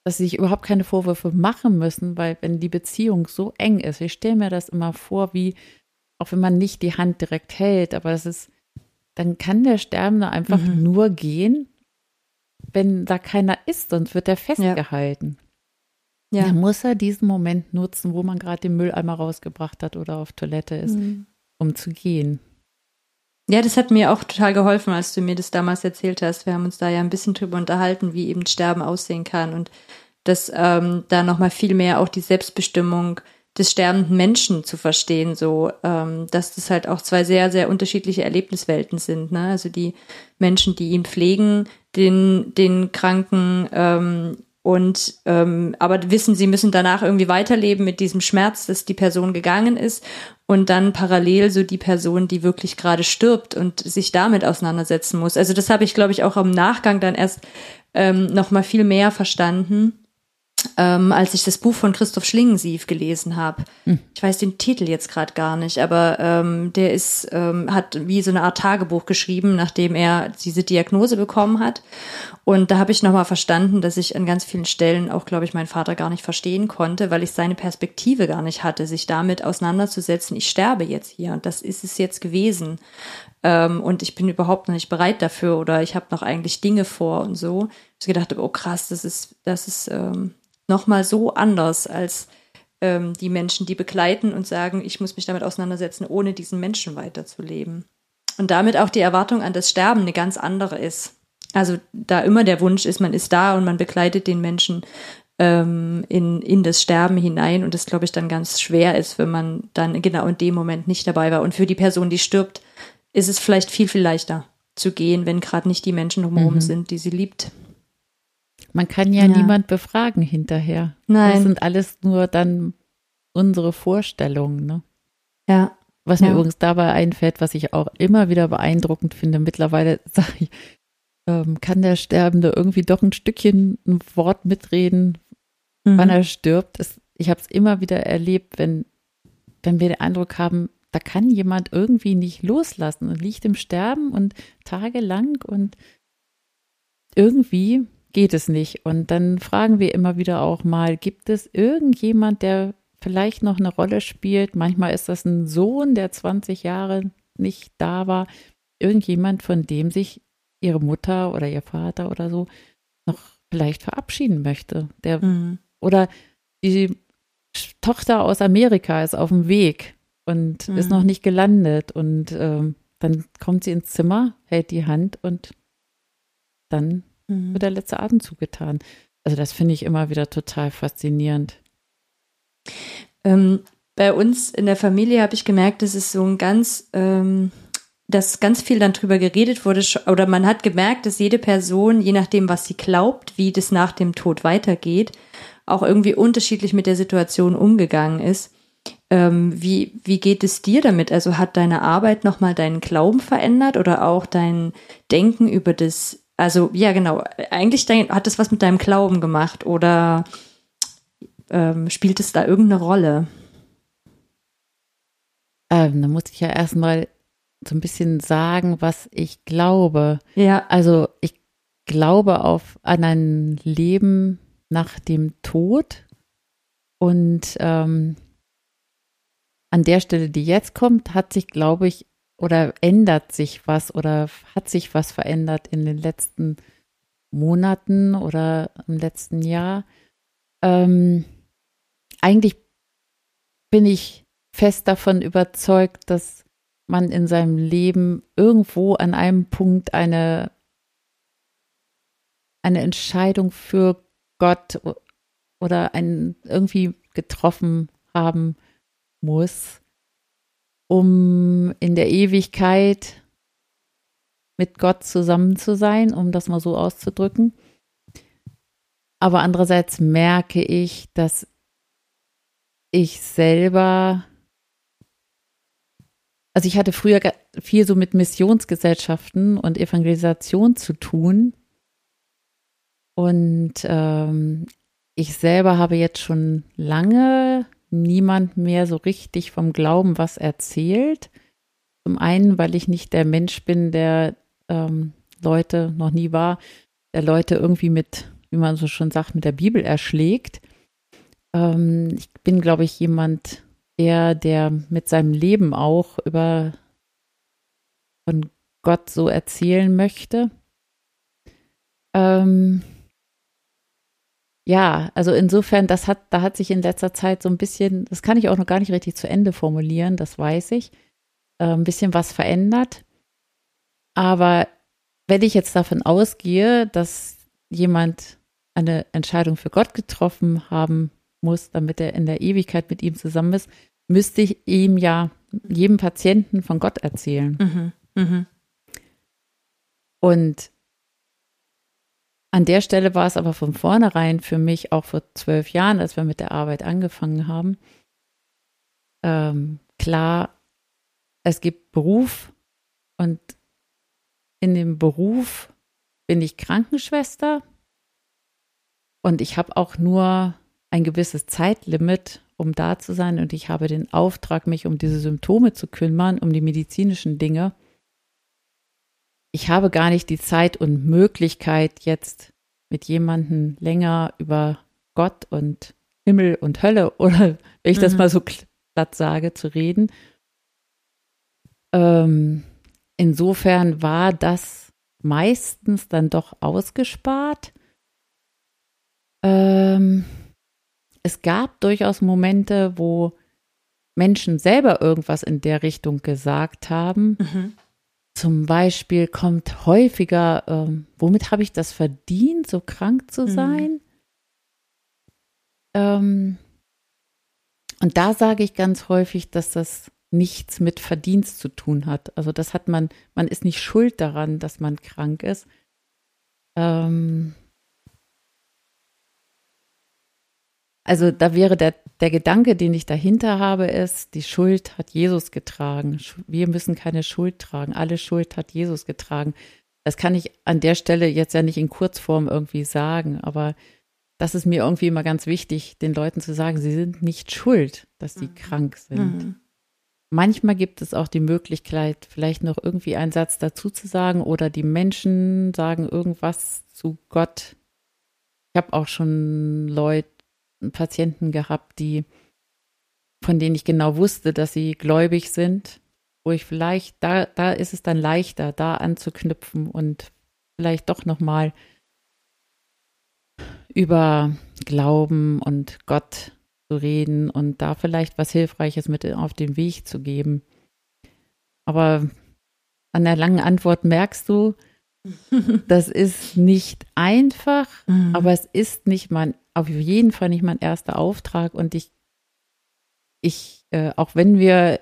dass sie sich überhaupt keine Vorwürfe machen müssen, weil wenn die Beziehung so eng ist, ich stelle mir das immer vor, wie auch wenn man nicht die Hand direkt hält, aber es ist, dann kann der Sterbende einfach mhm. nur gehen, wenn da keiner ist, sonst wird er festgehalten. Ja. Dann muss er diesen Moment nutzen, wo man gerade den Mülleimer rausgebracht hat oder auf Toilette ist, mhm. um zu gehen. Ja, das hat mir auch total geholfen, als du mir das damals erzählt hast. Wir haben uns da ja ein bisschen drüber unterhalten, wie eben Sterben aussehen kann und dass ähm, da nochmal viel mehr auch die Selbstbestimmung des sterbenden Menschen zu verstehen, so ähm, dass das halt auch zwei sehr, sehr unterschiedliche Erlebniswelten sind. Ne? Also die Menschen, die ihn pflegen, den, den Kranken ähm, und ähm, aber wissen, sie müssen danach irgendwie weiterleben mit diesem Schmerz, dass die Person gegangen ist und dann parallel so die Person, die wirklich gerade stirbt und sich damit auseinandersetzen muss. Also das habe ich, glaube ich, auch im Nachgang dann erst ähm, noch mal viel mehr verstanden ähm, als ich das Buch von Christoph Schlingensief gelesen habe. Hm. Ich weiß den Titel jetzt gerade gar nicht, aber ähm, der ist ähm, hat wie so eine Art Tagebuch geschrieben, nachdem er diese Diagnose bekommen hat. Und da habe ich nochmal verstanden, dass ich an ganz vielen Stellen auch, glaube ich, meinen Vater gar nicht verstehen konnte, weil ich seine Perspektive gar nicht hatte, sich damit auseinanderzusetzen. Ich sterbe jetzt hier und das ist es jetzt gewesen. Ähm, und ich bin überhaupt noch nicht bereit dafür oder ich habe noch eigentlich Dinge vor und so. Ich gedacht, oh krass, das ist, das ist ähm, nochmal so anders als ähm, die Menschen, die begleiten und sagen, ich muss mich damit auseinandersetzen, ohne diesen Menschen weiterzuleben. Und damit auch die Erwartung an das Sterben eine ganz andere ist. also da immer der Wunsch ist, man ist da und man begleitet den Menschen ähm, in, in das Sterben hinein und das, glaube ich, dann ganz schwer ist, wenn man dann genau in dem Moment nicht dabei war. Und für die Person, die stirbt, ist es vielleicht viel, viel leichter zu gehen, wenn gerade nicht die Menschen drumherum mhm. sind, die sie liebt. Man kann ja, ja, niemand befragen hinterher. Nein. Das sind alles nur dann unsere Vorstellungen, ne? Ja. Was mir ja. übrigens dabei einfällt, was ich auch immer wieder beeindruckend finde, mittlerweile sage ich, ähm, kann der Sterbende irgendwie doch ein Stückchen ein Wort mitreden, mhm. wann er stirbt. Es, ich habe es immer wieder erlebt, wenn, wenn wir den Eindruck haben, da kann jemand irgendwie nicht loslassen und liegt im Sterben und tagelang und irgendwie geht es nicht. Und dann fragen wir immer wieder auch mal, gibt es irgendjemand, der vielleicht noch eine Rolle spielt? Manchmal ist das ein Sohn, der 20 Jahre nicht da war. Irgendjemand, von dem sich ihre Mutter oder ihr Vater oder so noch vielleicht verabschieden möchte. Der, mhm. Oder die Tochter aus Amerika ist auf dem Weg und mhm. ist noch nicht gelandet. Und ähm, dann kommt sie ins Zimmer, hält die Hand und dann mhm. wird der letzte Atemzug getan. Also das finde ich immer wieder total faszinierend. Ähm, bei uns in der Familie habe ich gemerkt, dass es so ein ganz ähm, dass ganz viel dann drüber geredet wurde, oder man hat gemerkt, dass jede Person, je nachdem, was sie glaubt, wie das nach dem Tod weitergeht, auch irgendwie unterschiedlich mit der Situation umgegangen ist. Ähm, wie, wie geht es dir damit? Also hat deine Arbeit nochmal deinen Glauben verändert oder auch dein Denken über das, also ja genau, eigentlich hat das was mit deinem Glauben gemacht oder ähm, spielt es da irgendeine Rolle? Ähm, da muss ich ja erstmal so ein bisschen sagen, was ich glaube. Ja. Also ich glaube auf an ein Leben nach dem Tod und ähm, an der Stelle, die jetzt kommt, hat sich, glaube ich, oder ändert sich was oder hat sich was verändert in den letzten Monaten oder im letzten Jahr. Ähm, eigentlich bin ich fest davon überzeugt, dass man in seinem Leben irgendwo an einem Punkt eine, eine Entscheidung für Gott oder ein, irgendwie getroffen haben muss, um in der Ewigkeit mit Gott zusammen zu sein, um das mal so auszudrücken. Aber andererseits merke ich, dass ich selber also ich hatte früher viel so mit Missionsgesellschaften und Evangelisation zu tun. Und ähm, ich selber habe jetzt schon lange niemand mehr so richtig vom Glauben was erzählt. Zum einen, weil ich nicht der Mensch bin, der ähm, Leute noch nie war, der Leute irgendwie mit, wie man so schon sagt, mit der Bibel erschlägt. Ähm, ich bin, glaube ich, jemand, der, der mit seinem Leben auch über von Gott so erzählen möchte. Ähm, ja, also insofern, das hat, da hat sich in letzter Zeit so ein bisschen, das kann ich auch noch gar nicht richtig zu Ende formulieren, das weiß ich, äh, ein bisschen was verändert. Aber wenn ich jetzt davon ausgehe, dass jemand eine Entscheidung für Gott getroffen haben muss, damit er in der Ewigkeit mit ihm zusammen ist, müsste ich ihm ja jedem Patienten von Gott erzählen. Mhm. Mhm. Und an der Stelle war es aber von vornherein für mich auch vor zwölf Jahren, als wir mit der Arbeit angefangen haben, ähm, klar, es gibt Beruf und in dem Beruf bin ich Krankenschwester und ich habe auch nur ein gewisses Zeitlimit, um da zu sein. Und ich habe den Auftrag, mich um diese Symptome zu kümmern, um die medizinischen Dinge. Ich habe gar nicht die Zeit und Möglichkeit, jetzt mit jemandem länger über Gott und Himmel und Hölle oder wenn ich mhm. das mal so platt sage, zu reden. Ähm, insofern war das meistens dann doch ausgespart. Ähm, es gab durchaus Momente, wo Menschen selber irgendwas in der Richtung gesagt haben. Mhm. Zum Beispiel kommt häufiger, ähm, womit habe ich das verdient, so krank zu Mhm. sein? Ähm, und da sage ich ganz häufig, dass das nichts mit Verdienst zu tun hat. Also das hat man, man ist nicht schuld daran, dass man krank ist. Ähm, also da wäre der, der Gedanke, den ich dahinter habe, ist, die Schuld hat Jesus getragen. Wir müssen keine Schuld tragen. Alle Schuld hat Jesus getragen. Das kann ich an der Stelle jetzt ja nicht in Kurzform irgendwie sagen, aber das ist mir irgendwie immer ganz wichtig, den Leuten zu sagen, sie sind nicht schuld, dass sie Mhm. krank sind. Mhm. Manchmal gibt es auch die Möglichkeit, vielleicht noch irgendwie einen Satz dazu zu sagen oder die Menschen sagen irgendwas zu Gott. Ich habe auch schon Leute, Patienten gehabt, die, von denen ich genau wusste, dass sie gläubig sind, wo ich vielleicht, da, da ist es dann leichter, da anzuknüpfen und vielleicht doch nochmal über Glauben und Gott zu reden und da vielleicht was Hilfreiches mit auf den Weg zu geben. Aber an der langen Antwort merkst du, das ist nicht einfach, Mhm. aber es ist nicht mein, auf jeden Fall nicht mein erster Auftrag und ich, ich, äh, auch wenn wir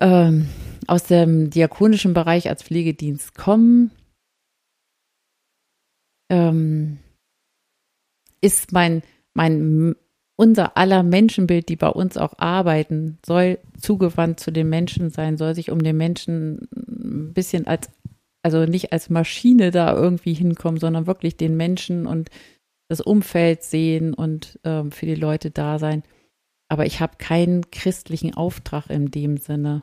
ähm, aus dem diakonischen Bereich als Pflegedienst kommen, ähm, ist mein, mein, unser aller Menschenbild, die bei uns auch arbeiten, soll zugewandt zu den Menschen sein, soll sich um den Menschen ein bisschen als, also nicht als Maschine da irgendwie hinkommen, sondern wirklich den Menschen und das Umfeld sehen und ähm, für die Leute da sein. Aber ich habe keinen christlichen Auftrag in dem Sinne.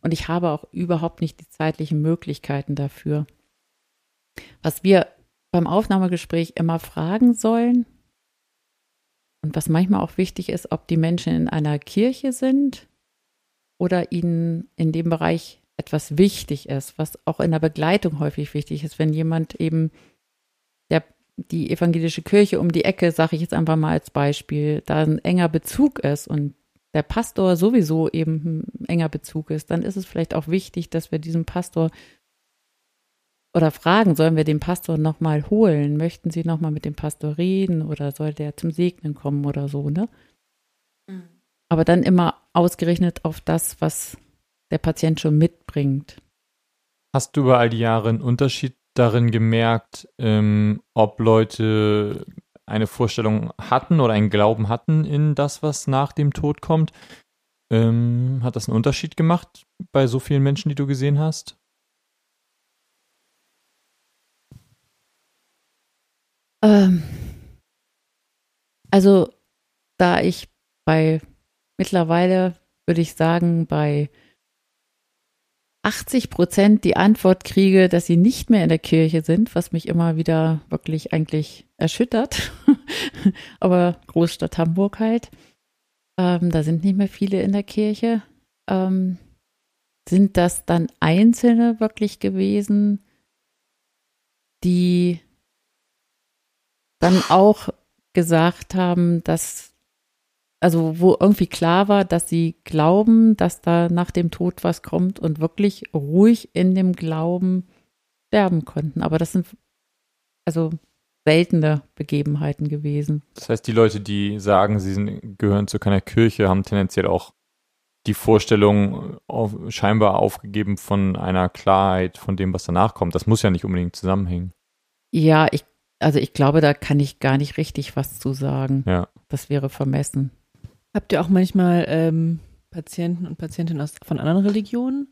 Und ich habe auch überhaupt nicht die zeitlichen Möglichkeiten dafür. Was wir beim Aufnahmegespräch immer fragen sollen und was manchmal auch wichtig ist, ob die Menschen in einer Kirche sind oder ihnen in dem Bereich etwas wichtig ist, was auch in der Begleitung häufig wichtig ist, wenn jemand eben die evangelische Kirche um die Ecke, sage ich jetzt einfach mal als Beispiel, da ein enger Bezug ist und der Pastor sowieso eben ein enger Bezug ist, dann ist es vielleicht auch wichtig, dass wir diesen Pastor oder fragen, sollen wir den Pastor nochmal holen? Möchten Sie nochmal mit dem Pastor reden oder soll der zum Segnen kommen oder so, ne? Aber dann immer ausgerechnet auf das, was der Patient schon mitbringt. Hast du über all die Jahre einen Unterschied darin gemerkt, ähm, ob Leute eine Vorstellung hatten oder einen Glauben hatten in das, was nach dem Tod kommt? Ähm, hat das einen Unterschied gemacht bei so vielen Menschen, die du gesehen hast? Ähm, also, da ich bei mittlerweile, würde ich sagen, bei 80 Prozent die Antwort kriege, dass sie nicht mehr in der Kirche sind, was mich immer wieder wirklich eigentlich erschüttert. Aber Großstadt Hamburg halt. Ähm, da sind nicht mehr viele in der Kirche. Ähm, sind das dann Einzelne wirklich gewesen, die dann auch gesagt haben, dass, also wo irgendwie klar war, dass sie glauben, dass da nach dem Tod was kommt und wirklich ruhig in dem Glauben sterben konnten. Aber das sind also seltene Begebenheiten gewesen. Das heißt, die Leute, die sagen, sie sind, gehören zu keiner Kirche, haben tendenziell auch die Vorstellung auf, scheinbar aufgegeben von einer Klarheit von dem, was danach kommt. Das muss ja nicht unbedingt zusammenhängen. Ja, ich, also ich glaube, da kann ich gar nicht richtig was zu sagen. Ja. Das wäre vermessen. Habt ihr auch manchmal ähm, Patienten und Patientinnen aus, von anderen Religionen?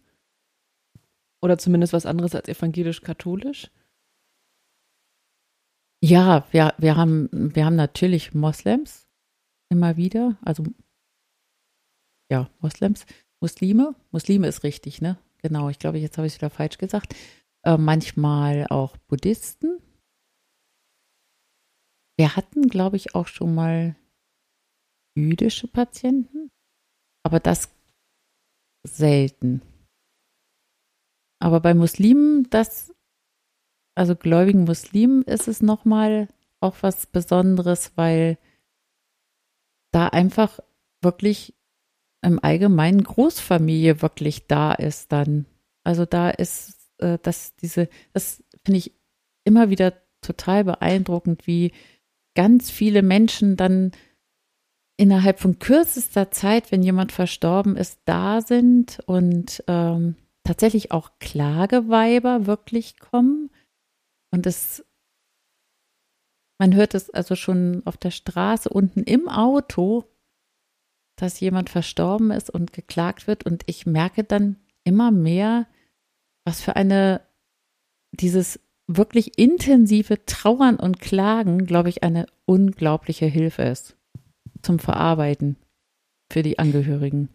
Oder zumindest was anderes als evangelisch-katholisch? Ja, wir, wir, haben, wir haben natürlich Moslems immer wieder. Also, ja, Moslems. Muslime. Muslime ist richtig, ne? Genau, ich glaube, jetzt habe ich es wieder falsch gesagt. Äh, manchmal auch Buddhisten. Wir hatten, glaube ich, auch schon mal jüdische Patienten, aber das selten. Aber bei Muslimen, das, also gläubigen Muslimen, ist es nochmal auch was Besonderes, weil da einfach wirklich im Allgemeinen Großfamilie wirklich da ist dann. Also da ist äh, das diese, das finde ich immer wieder total beeindruckend, wie ganz viele Menschen dann innerhalb von kürzester Zeit, wenn jemand verstorben ist, da sind und ähm, tatsächlich auch Klageweiber wirklich kommen. Und es, man hört es also schon auf der Straße unten im Auto, dass jemand verstorben ist und geklagt wird. Und ich merke dann immer mehr, was für eine, dieses wirklich intensive Trauern und Klagen, glaube ich, eine unglaubliche Hilfe ist zum Verarbeiten für die Angehörigen.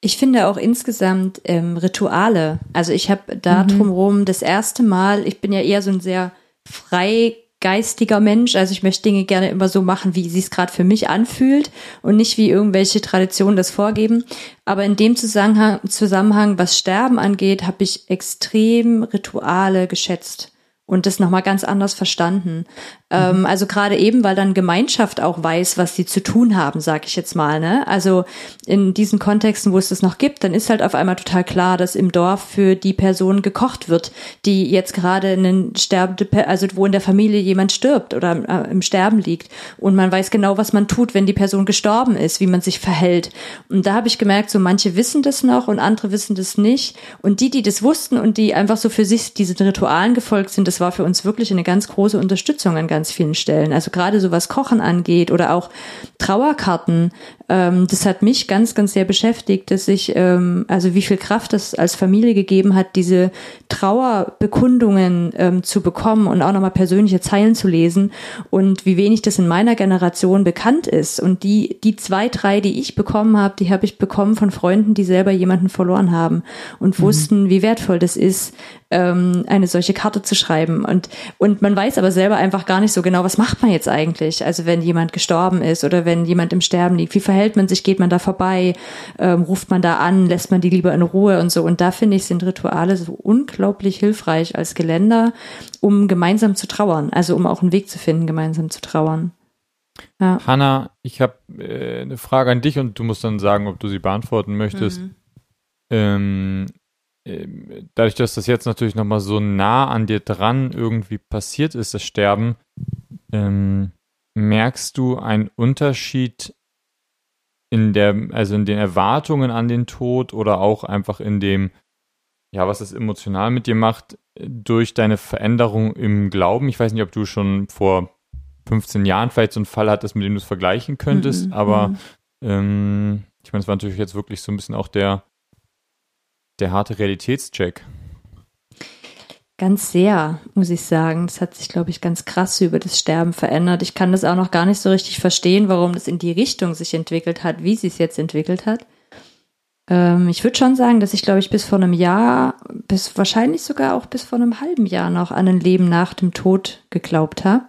Ich finde auch insgesamt ähm, Rituale. Also ich habe da mhm. drumherum das erste Mal, ich bin ja eher so ein sehr freigeistiger Mensch, also ich möchte Dinge gerne immer so machen, wie sie es gerade für mich anfühlt und nicht wie irgendwelche Traditionen das vorgeben. Aber in dem Zusammenhang, Zusammenhang was Sterben angeht, habe ich extrem Rituale geschätzt und das nochmal ganz anders verstanden. Ähm, mhm. also gerade eben, weil dann Gemeinschaft auch weiß, was sie zu tun haben, sag ich jetzt mal. Ne? Also in diesen Kontexten, wo es das noch gibt, dann ist halt auf einmal total klar, dass im Dorf für die Person gekocht wird, die jetzt gerade einen sterbende, also wo in der Familie jemand stirbt oder äh, im Sterben liegt. Und man weiß genau, was man tut, wenn die Person gestorben ist, wie man sich verhält. Und da habe ich gemerkt, so manche wissen das noch und andere wissen das nicht. Und die, die das wussten und die einfach so für sich diesen Ritualen gefolgt sind, das war für uns wirklich eine ganz große Unterstützung an ganz vielen Stellen. Also gerade so was Kochen angeht oder auch Trauerkarten. Ähm, das hat mich ganz, ganz sehr beschäftigt, dass ich, ähm, also wie viel Kraft das als Familie gegeben hat, diese Trauerbekundungen ähm, zu bekommen und auch nochmal persönliche Zeilen zu lesen und wie wenig das in meiner Generation bekannt ist. Und die, die zwei, drei, die ich bekommen habe, die habe ich bekommen von Freunden, die selber jemanden verloren haben und mhm. wussten, wie wertvoll das ist, ähm, eine solche Karte zu schreiben. Und, und man weiß aber selber einfach gar nicht so genau, was macht man jetzt eigentlich? Also wenn jemand gestorben ist oder wenn jemand im Sterben liegt, wie verhält man sich? Geht man da vorbei? Ähm, ruft man da an? Lässt man die lieber in Ruhe und so? Und da finde ich, sind Rituale so unglaublich hilfreich als Geländer, um gemeinsam zu trauern. Also um auch einen Weg zu finden, gemeinsam zu trauern. Ja. Hanna, ich habe äh, eine Frage an dich und du musst dann sagen, ob du sie beantworten möchtest. Mhm. Ähm, dadurch, dass das jetzt natürlich nochmal so nah an dir dran irgendwie passiert ist, das Sterben, ähm, merkst du einen Unterschied in der, also in den Erwartungen an den Tod oder auch einfach in dem, ja, was es emotional mit dir macht, durch deine Veränderung im Glauben? Ich weiß nicht, ob du schon vor 15 Jahren vielleicht so einen Fall hattest, mit dem du es vergleichen könntest, mhm, aber mhm. ähm, ich meine, es war natürlich jetzt wirklich so ein bisschen auch der der harte Realitätscheck. Ganz sehr, muss ich sagen. Das hat sich, glaube ich, ganz krass über das Sterben verändert. Ich kann das auch noch gar nicht so richtig verstehen, warum das in die Richtung sich entwickelt hat, wie sie es jetzt entwickelt hat. Ähm, ich würde schon sagen, dass ich, glaube ich, bis vor einem Jahr, bis wahrscheinlich sogar auch bis vor einem halben Jahr noch an ein Leben nach dem Tod geglaubt habe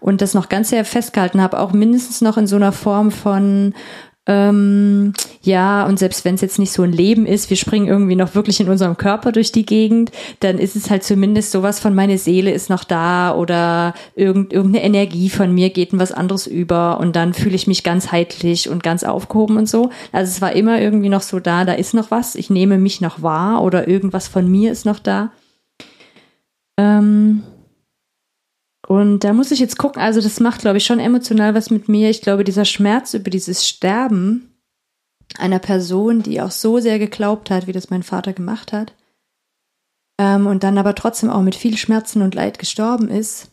und das noch ganz sehr festgehalten habe, auch mindestens noch in so einer Form von ähm, ja, und selbst wenn es jetzt nicht so ein Leben ist, wir springen irgendwie noch wirklich in unserem Körper durch die Gegend, dann ist es halt zumindest sowas von meine Seele ist noch da oder irgend, irgendeine Energie von mir geht in was anderes über und dann fühle ich mich ganz heitlich und ganz aufgehoben und so. Also es war immer irgendwie noch so da, da ist noch was, ich nehme mich noch wahr oder irgendwas von mir ist noch da. Ähm, und da muss ich jetzt gucken, also das macht, glaube ich, schon emotional was mit mir. Ich glaube, dieser Schmerz über dieses Sterben einer Person, die auch so sehr geglaubt hat, wie das mein Vater gemacht hat, ähm, und dann aber trotzdem auch mit viel Schmerzen und Leid gestorben ist,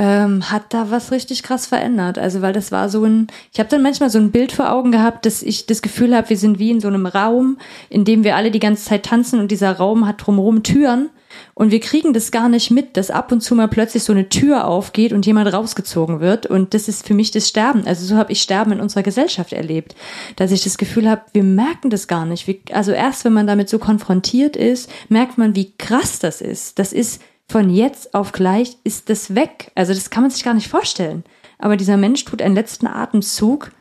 ähm, hat da was richtig krass verändert. Also weil das war so ein, ich habe dann manchmal so ein Bild vor Augen gehabt, dass ich das Gefühl habe, wir sind wie in so einem Raum, in dem wir alle die ganze Zeit tanzen und dieser Raum hat drumherum Türen und wir kriegen das gar nicht mit, dass ab und zu mal plötzlich so eine Tür aufgeht und jemand rausgezogen wird. Und das ist für mich das Sterben. Also so habe ich Sterben in unserer Gesellschaft erlebt, dass ich das Gefühl habe, wir merken das gar nicht. also erst wenn man damit so konfrontiert ist, merkt man, wie krass das ist. Das ist von jetzt auf gleich ist das weg. Also das kann man sich gar nicht vorstellen. Aber dieser Mensch tut einen letzten Atemzug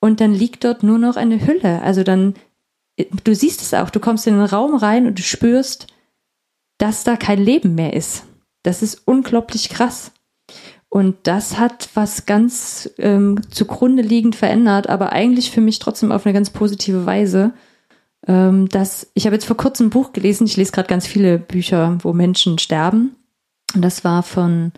und dann liegt dort nur noch eine Hülle. Also dann, du siehst es auch, du kommst in den Raum rein und du spürst, dass da kein Leben mehr ist. Das ist unglaublich krass. Und das hat was ganz ähm, zugrunde liegend verändert, aber eigentlich für mich trotzdem auf eine ganz positive Weise. ähm, dass ich habe jetzt vor kurzem ein Buch gelesen, ich lese gerade ganz viele Bücher, wo Menschen sterben. Und das war von,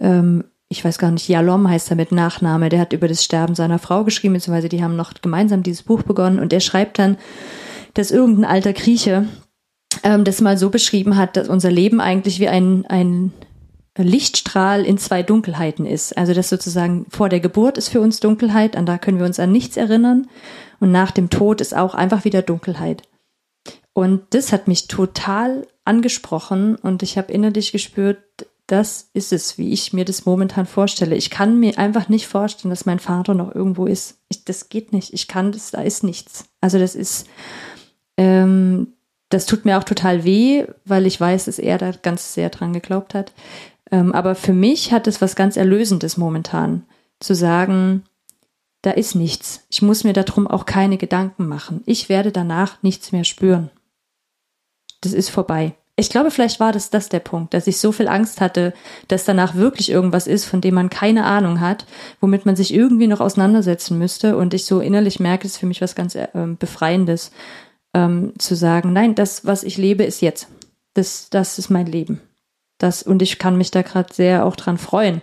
ähm, ich weiß gar nicht, Jalom heißt er mit Nachname, der hat über das Sterben seiner Frau geschrieben, beziehungsweise die haben noch gemeinsam dieses Buch begonnen und er schreibt dann, dass irgendein alter Grieche ähm, das mal so beschrieben hat, dass unser Leben eigentlich wie ein, ein Lichtstrahl in zwei Dunkelheiten ist. Also das sozusagen vor der Geburt ist für uns Dunkelheit, an da können wir uns an nichts erinnern. Und nach dem Tod ist auch einfach wieder Dunkelheit. Und das hat mich total angesprochen und ich habe innerlich gespürt, das ist es, wie ich mir das momentan vorstelle. Ich kann mir einfach nicht vorstellen, dass mein Vater noch irgendwo ist. Ich, das geht nicht. Ich kann das, da ist nichts. Also das ist, ähm, das tut mir auch total weh, weil ich weiß, dass er da ganz sehr dran geglaubt hat. Ähm, aber für mich hat es was ganz Erlösendes momentan, zu sagen, da ist nichts. Ich muss mir darum auch keine Gedanken machen. Ich werde danach nichts mehr spüren. Das ist vorbei. Ich glaube, vielleicht war das das der Punkt, dass ich so viel Angst hatte, dass danach wirklich irgendwas ist, von dem man keine Ahnung hat, womit man sich irgendwie noch auseinandersetzen müsste. Und ich so innerlich merke, es ist für mich was ganz äh, Befreiendes, ähm, zu sagen, nein, das, was ich lebe, ist jetzt. Das, das ist mein Leben. Das, und ich kann mich da gerade sehr auch dran freuen.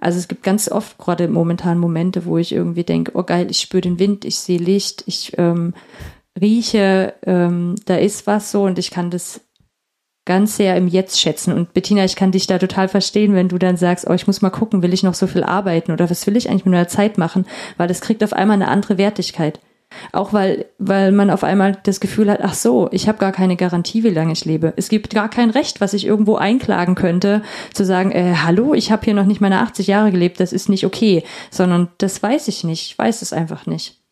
Also es gibt ganz oft gerade momentan Momente, wo ich irgendwie denke, oh geil, ich spüre den Wind, ich sehe Licht, ich ähm, rieche, ähm, da ist was so und ich kann das ganz sehr im Jetzt schätzen. Und Bettina, ich kann dich da total verstehen, wenn du dann sagst, oh, ich muss mal gucken, will ich noch so viel arbeiten oder was will ich eigentlich mit meiner Zeit machen, weil das kriegt auf einmal eine andere Wertigkeit. Auch weil, weil man auf einmal das Gefühl hat, ach so, ich habe gar keine Garantie, wie lange ich lebe. Es gibt gar kein Recht, was ich irgendwo einklagen könnte, zu sagen, äh, hallo, ich habe hier noch nicht meine 80 Jahre gelebt, das ist nicht okay, sondern das weiß ich nicht, ich weiß es einfach nicht.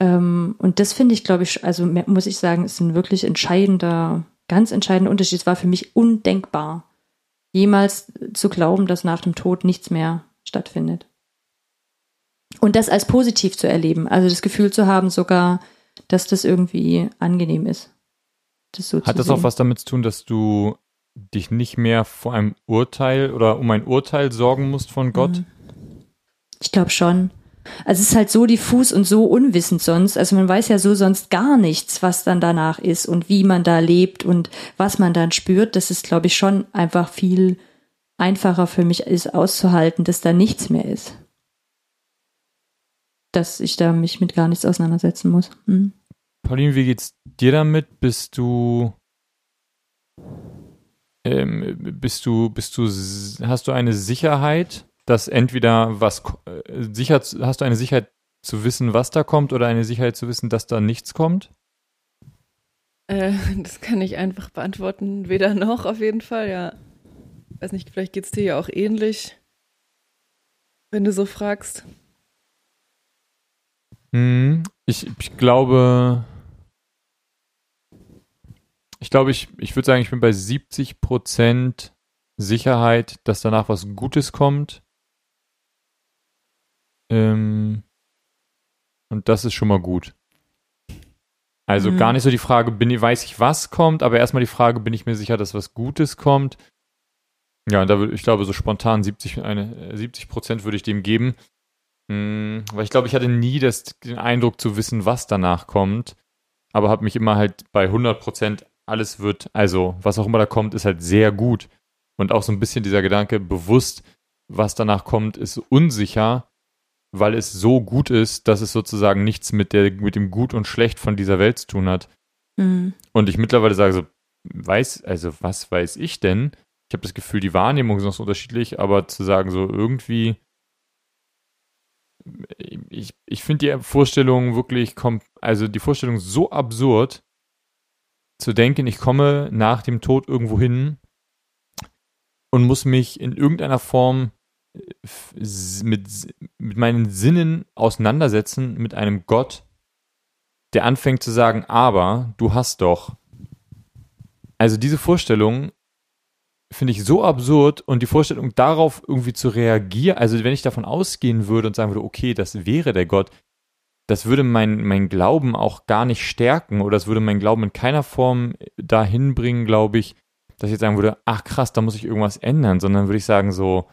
Ähm, und das finde ich, glaube ich, also muss ich sagen, ist ein wirklich entscheidender, ganz entscheidender Unterschied. Es war für mich undenkbar, jemals zu glauben, dass nach dem Tod nichts mehr stattfindet. Und das als positiv zu erleben, also das Gefühl zu haben sogar, dass das irgendwie angenehm ist. Das so Hat das sehen. auch was damit zu tun, dass du dich nicht mehr vor einem Urteil oder um ein Urteil sorgen musst von Gott? Mhm. Ich glaube schon. Also es ist halt so diffus und so unwissend sonst. Also man weiß ja so sonst gar nichts, was dann danach ist und wie man da lebt und was man dann spürt. Das ist, glaube ich, schon einfach viel einfacher für mich ist auszuhalten, dass da nichts mehr ist dass ich da mich mit gar nichts auseinandersetzen muss. Mhm. Pauline, wie geht's dir damit? Bist du ähm, bist du, bist du, hast du eine Sicherheit, dass entweder was äh, sicher, hast du eine Sicherheit zu wissen, was da kommt, oder eine Sicherheit zu wissen, dass da nichts kommt? Äh, das kann ich einfach beantworten. Weder noch, auf jeden Fall, ja. Weiß nicht, vielleicht geht es dir ja auch ähnlich, wenn du so fragst. Hm, ich, ich glaube, ich glaube, ich, ich würde sagen, ich bin bei 70% Sicherheit, dass danach was Gutes kommt. Ähm, und das ist schon mal gut. Also mhm. gar nicht so die Frage, bin, weiß ich, was kommt, aber erstmal die Frage, bin ich mir sicher, dass was Gutes kommt. Ja, und da würde ich glaube, so spontan 70, eine, 70 Prozent würde ich dem geben. Hm, weil ich glaube, ich hatte nie das, den Eindruck zu wissen, was danach kommt, aber habe mich immer halt bei 100 Prozent alles wird, also was auch immer da kommt, ist halt sehr gut. Und auch so ein bisschen dieser Gedanke, bewusst, was danach kommt, ist unsicher, weil es so gut ist, dass es sozusagen nichts mit, der, mit dem Gut und Schlecht von dieser Welt zu tun hat. Mhm. Und ich mittlerweile sage so, weiß, also was weiß ich denn? Ich habe das Gefühl, die Wahrnehmung ist noch so unterschiedlich, aber zu sagen so irgendwie, ich, ich finde die Vorstellung wirklich, also die Vorstellung so absurd, zu denken, ich komme nach dem Tod irgendwo hin und muss mich in irgendeiner Form äh, mit, mit meinen Sinnen auseinandersetzen mit einem Gott, der anfängt zu sagen, aber du hast doch. Also diese Vorstellung finde ich so absurd und die Vorstellung darauf irgendwie zu reagieren, also wenn ich davon ausgehen würde und sagen würde, okay, das wäre der Gott, das würde mein, mein Glauben auch gar nicht stärken oder es würde mein Glauben in keiner Form dahin bringen, glaube ich, dass ich jetzt sagen würde, ach krass, da muss ich irgendwas ändern, sondern würde ich sagen so,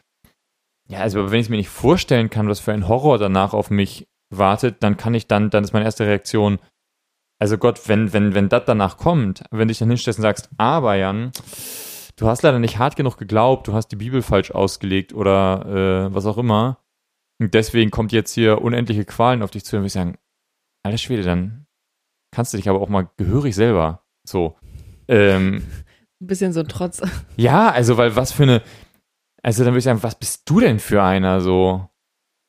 ja, also wenn ich es mir nicht vorstellen kann, was für ein Horror danach auf mich wartet, dann kann ich dann, dann ist meine erste Reaktion, Also Gott, wenn, wenn, wenn das danach kommt, wenn du dich dann hinstellst und sagst, aber Jan, du hast leider nicht hart genug geglaubt, du hast die Bibel falsch ausgelegt oder äh, was auch immer. Und deswegen kommt jetzt hier unendliche Qualen auf dich zu, dann würde ich sagen, alter Schwede, dann kannst du dich aber auch mal gehörig selber so. Ähm, Ein bisschen so ein Trotz. Ja, also, weil was für eine, also dann würde ich sagen, was bist du denn für einer so?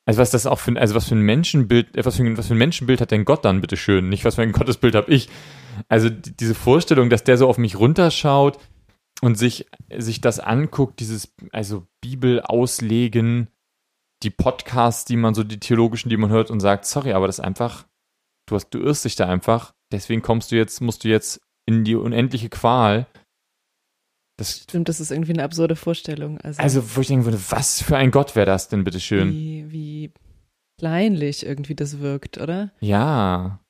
Also was das auch für, also was für ein Menschenbild, was für, ein, was für ein Menschenbild hat denn Gott dann, bitteschön? Nicht was für ein Gottesbild habe ich. Also diese Vorstellung, dass der so auf mich runterschaut und sich, sich das anguckt, dieses, also Bibel auslegen, die Podcasts, die man so, die theologischen, die man hört und sagt, sorry, aber das ist einfach, du hast, du irrst dich da einfach, deswegen kommst du jetzt, musst du jetzt in die unendliche Qual. Das Stimmt, das ist irgendwie eine absurde Vorstellung. Also, also wo ich denken würde, was für ein Gott wäre das denn, bitteschön? Wie, wie kleinlich irgendwie das wirkt, oder? Ja.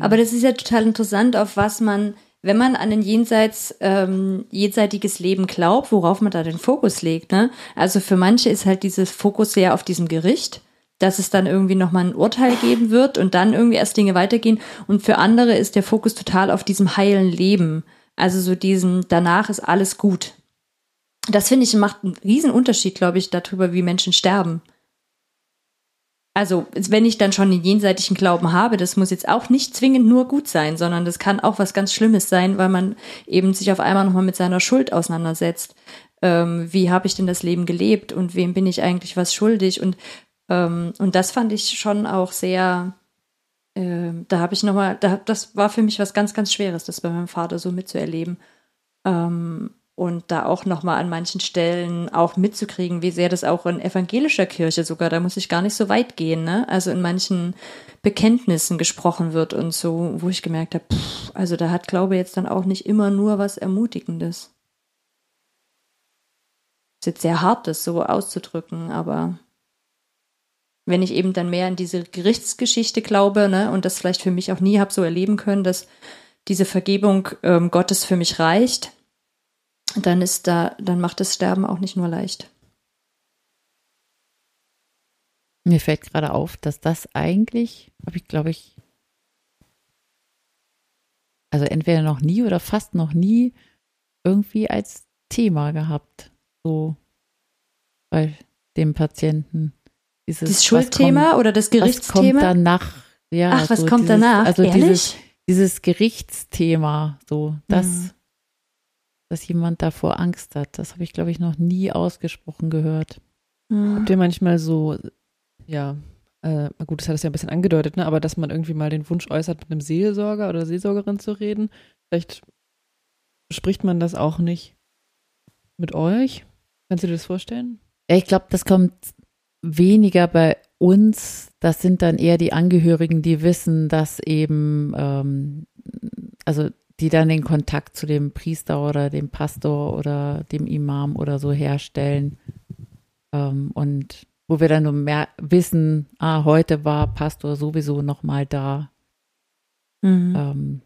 Aber das ist ja total interessant, auf was man, wenn man an ein jenseits, ähm, jenseitiges Leben glaubt, worauf man da den Fokus legt. Ne? Also für manche ist halt dieses Fokus sehr auf diesem Gericht, dass es dann irgendwie nochmal ein Urteil geben wird und dann irgendwie erst Dinge weitergehen. Und für andere ist der Fokus total auf diesem heilen Leben. Also so diesem, danach ist alles gut. Das finde ich macht einen riesen Unterschied, glaube ich, darüber, wie Menschen sterben. Also, wenn ich dann schon den jenseitigen Glauben habe, das muss jetzt auch nicht zwingend nur gut sein, sondern das kann auch was ganz Schlimmes sein, weil man eben sich auf einmal nochmal mit seiner Schuld auseinandersetzt. Ähm, wie habe ich denn das Leben gelebt und wem bin ich eigentlich was schuldig? Und, ähm, und das fand ich schon auch sehr, äh, da habe ich nochmal, da, das war für mich was ganz, ganz Schweres, das bei meinem Vater so mitzuerleben. Ähm, und da auch nochmal an manchen Stellen auch mitzukriegen, wie sehr das auch in evangelischer Kirche sogar, da muss ich gar nicht so weit gehen, ne? Also in manchen Bekenntnissen gesprochen wird und so, wo ich gemerkt habe, pff, also da hat Glaube jetzt dann auch nicht immer nur was Ermutigendes. Ist jetzt sehr hart, das so auszudrücken, aber wenn ich eben dann mehr in diese Gerichtsgeschichte glaube, ne, und das vielleicht für mich auch nie habe so erleben können, dass diese Vergebung ähm, Gottes für mich reicht, dann ist da, dann macht das Sterben auch nicht nur leicht. Mir fällt gerade auf, dass das eigentlich, habe ich glaube ich, also entweder noch nie oder fast noch nie irgendwie als Thema gehabt, so bei dem Patienten. Dieses das Schuldthema kommt, oder das Gerichtsthema? Was kommt danach? Ja, Ach, was so kommt dieses, danach? Also Ehrlich? dieses, dieses Gerichtsthema, so das. Hm dass jemand davor Angst hat. Das habe ich, glaube ich, noch nie ausgesprochen gehört. Mhm. Habt ihr manchmal so, ja, äh, gut, das hat es ja ein bisschen angedeutet, ne, aber dass man irgendwie mal den Wunsch äußert, mit einem Seelsorger oder Seelsorgerin zu reden? Vielleicht spricht man das auch nicht mit euch? Kannst du dir das vorstellen? Ja, ich glaube, das kommt weniger bei uns. Das sind dann eher die Angehörigen, die wissen, dass eben, ähm, also die dann den Kontakt zu dem Priester oder dem Pastor oder dem Imam oder so herstellen. Ähm, und wo wir dann nur mehr wissen, ah, heute war Pastor sowieso nochmal da. Mhm. Ähm,